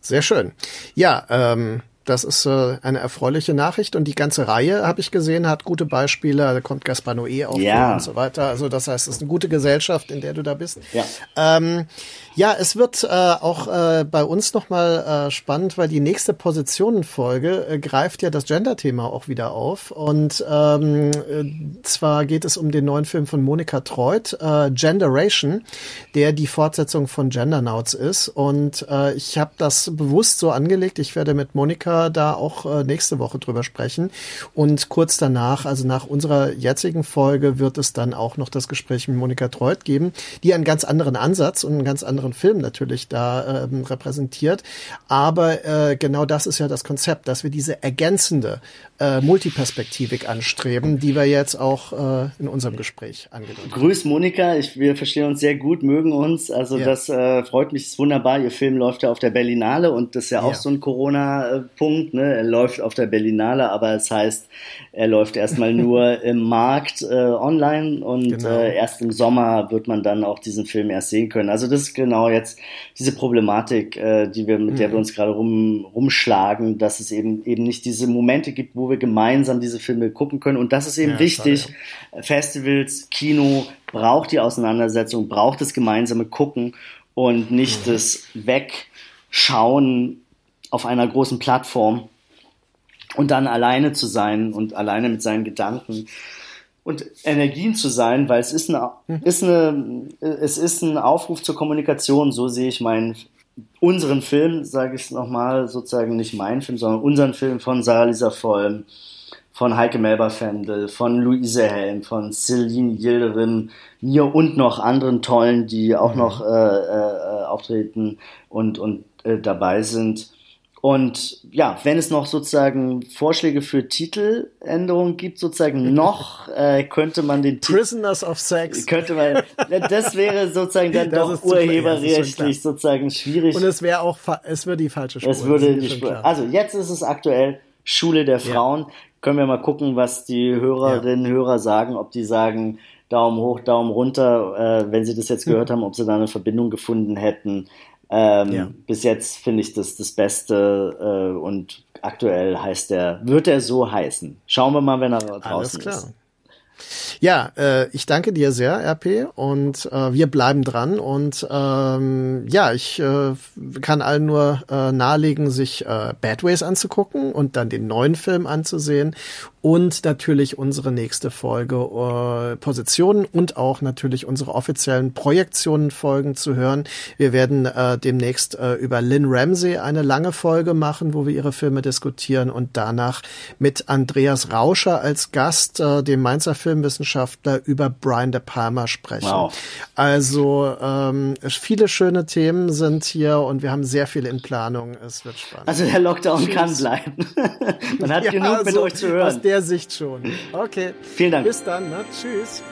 Sehr schön. Ja, ähm, das ist äh, eine erfreuliche Nachricht und die ganze Reihe, habe ich gesehen, hat gute Beispiele. Da kommt Gaspar Noé auf ja. und so weiter. Also das heißt, es ist eine gute Gesellschaft, in der du da bist. Ja, ähm, ja es wird äh, auch äh, bei uns nochmal äh, spannend, weil die nächste Positionenfolge äh, greift ja das Gender-Thema auch wieder auf. Und ähm, äh, zwar geht es um den neuen Film von Monika Treut, äh, Generation, der die Fortsetzung von Gendernauts ist. Und äh, ich habe das bewusst so angelegt. Ich werde mit Monika da auch äh, nächste Woche drüber sprechen. Und kurz danach, also nach unserer jetzigen Folge, wird es dann auch noch das Gespräch mit Monika Treut geben, die einen ganz anderen Ansatz und einen ganz anderen Film natürlich da ähm, repräsentiert. Aber äh, genau das ist ja das Konzept, dass wir diese ergänzende äh, Multiperspektivik anstreben, die wir jetzt auch äh, in unserem Gespräch angedeutet haben. Grüß Monika, ich, wir verstehen uns sehr gut, mögen uns. Also ja. das äh, freut mich, ist wunderbar. Ihr Film läuft ja auf der Berlinale und das ist ja auch ja. so ein Corona-Punkt. Ne? Er läuft auf der Berlinale, aber es heißt, er läuft erstmal nur im Markt äh, online und genau. äh, erst im Sommer wird man dann auch diesen Film erst sehen können. Also das ist genau jetzt diese Problematik, äh, die wir mit mhm. der wir uns gerade rum, rumschlagen, dass es eben eben nicht diese Momente gibt, wo wir gemeinsam diese Filme gucken können. Und das ist eben ja, wichtig. Klar, Festivals, Kino braucht die Auseinandersetzung, braucht das gemeinsame Gucken und nicht mhm. das Wegschauen auf einer großen Plattform und dann alleine zu sein und alleine mit seinen Gedanken und Energien zu sein, weil es ist, eine, mhm. ist eine, es ist ein Aufruf zur Kommunikation. So sehe ich meinen, unseren Film, sage ich es nochmal, sozusagen nicht meinen Film, sondern unseren Film von Sarah Lisa Vollm, von Heike Melber-Fendel, von Luise Helm, von Celine Yildirim, mir und noch anderen tollen, die auch mhm. noch äh, äh, auftreten und, und äh, dabei sind. Und ja, wenn es noch sozusagen Vorschläge für Titeländerungen gibt, sozusagen noch, äh, könnte man den Titel. Prisoners of Sex. Könnte man, das wäre sozusagen dann das doch urheberrechtlich sozusagen schwierig. Und es wäre auch, es würde die falsche Spur. Es würde die Spur. Also jetzt ist es aktuell Schule der Frauen. Ja. Können wir mal gucken, was die Hörerinnen, ja. Hörer sagen, ob die sagen, Daumen hoch, Daumen runter, äh, wenn sie das jetzt gehört haben, ob sie da eine Verbindung gefunden hätten. Ähm, ja. Bis jetzt finde ich das das Beste äh, und aktuell heißt er, wird er so heißen. Schauen wir mal, wenn er draußen Alles klar. ist. Ja, äh, ich danke dir sehr, RP, und äh, wir bleiben dran. Und ähm, ja, ich äh, kann allen nur äh, nahelegen, sich äh, Bad Ways anzugucken und dann den neuen Film anzusehen und natürlich unsere nächste Folge äh, Positionen und auch natürlich unsere offiziellen Projektionen-Folgen zu hören. Wir werden äh, demnächst äh, über Lynn Ramsey eine lange Folge machen, wo wir ihre Filme diskutieren und danach mit Andreas Rauscher als Gast, äh, dem Mainzer Filmwissenschaftler, über Brian De Palma sprechen. Wow. Also ähm, viele schöne Themen sind hier und wir haben sehr viel in Planung. Es wird spannend. Also der Lockdown Tschüss. kann bleiben. Man hat ja, genug mit so euch zu hören der Sicht schon. Okay. Vielen Dank. Bis dann. Ne? Tschüss.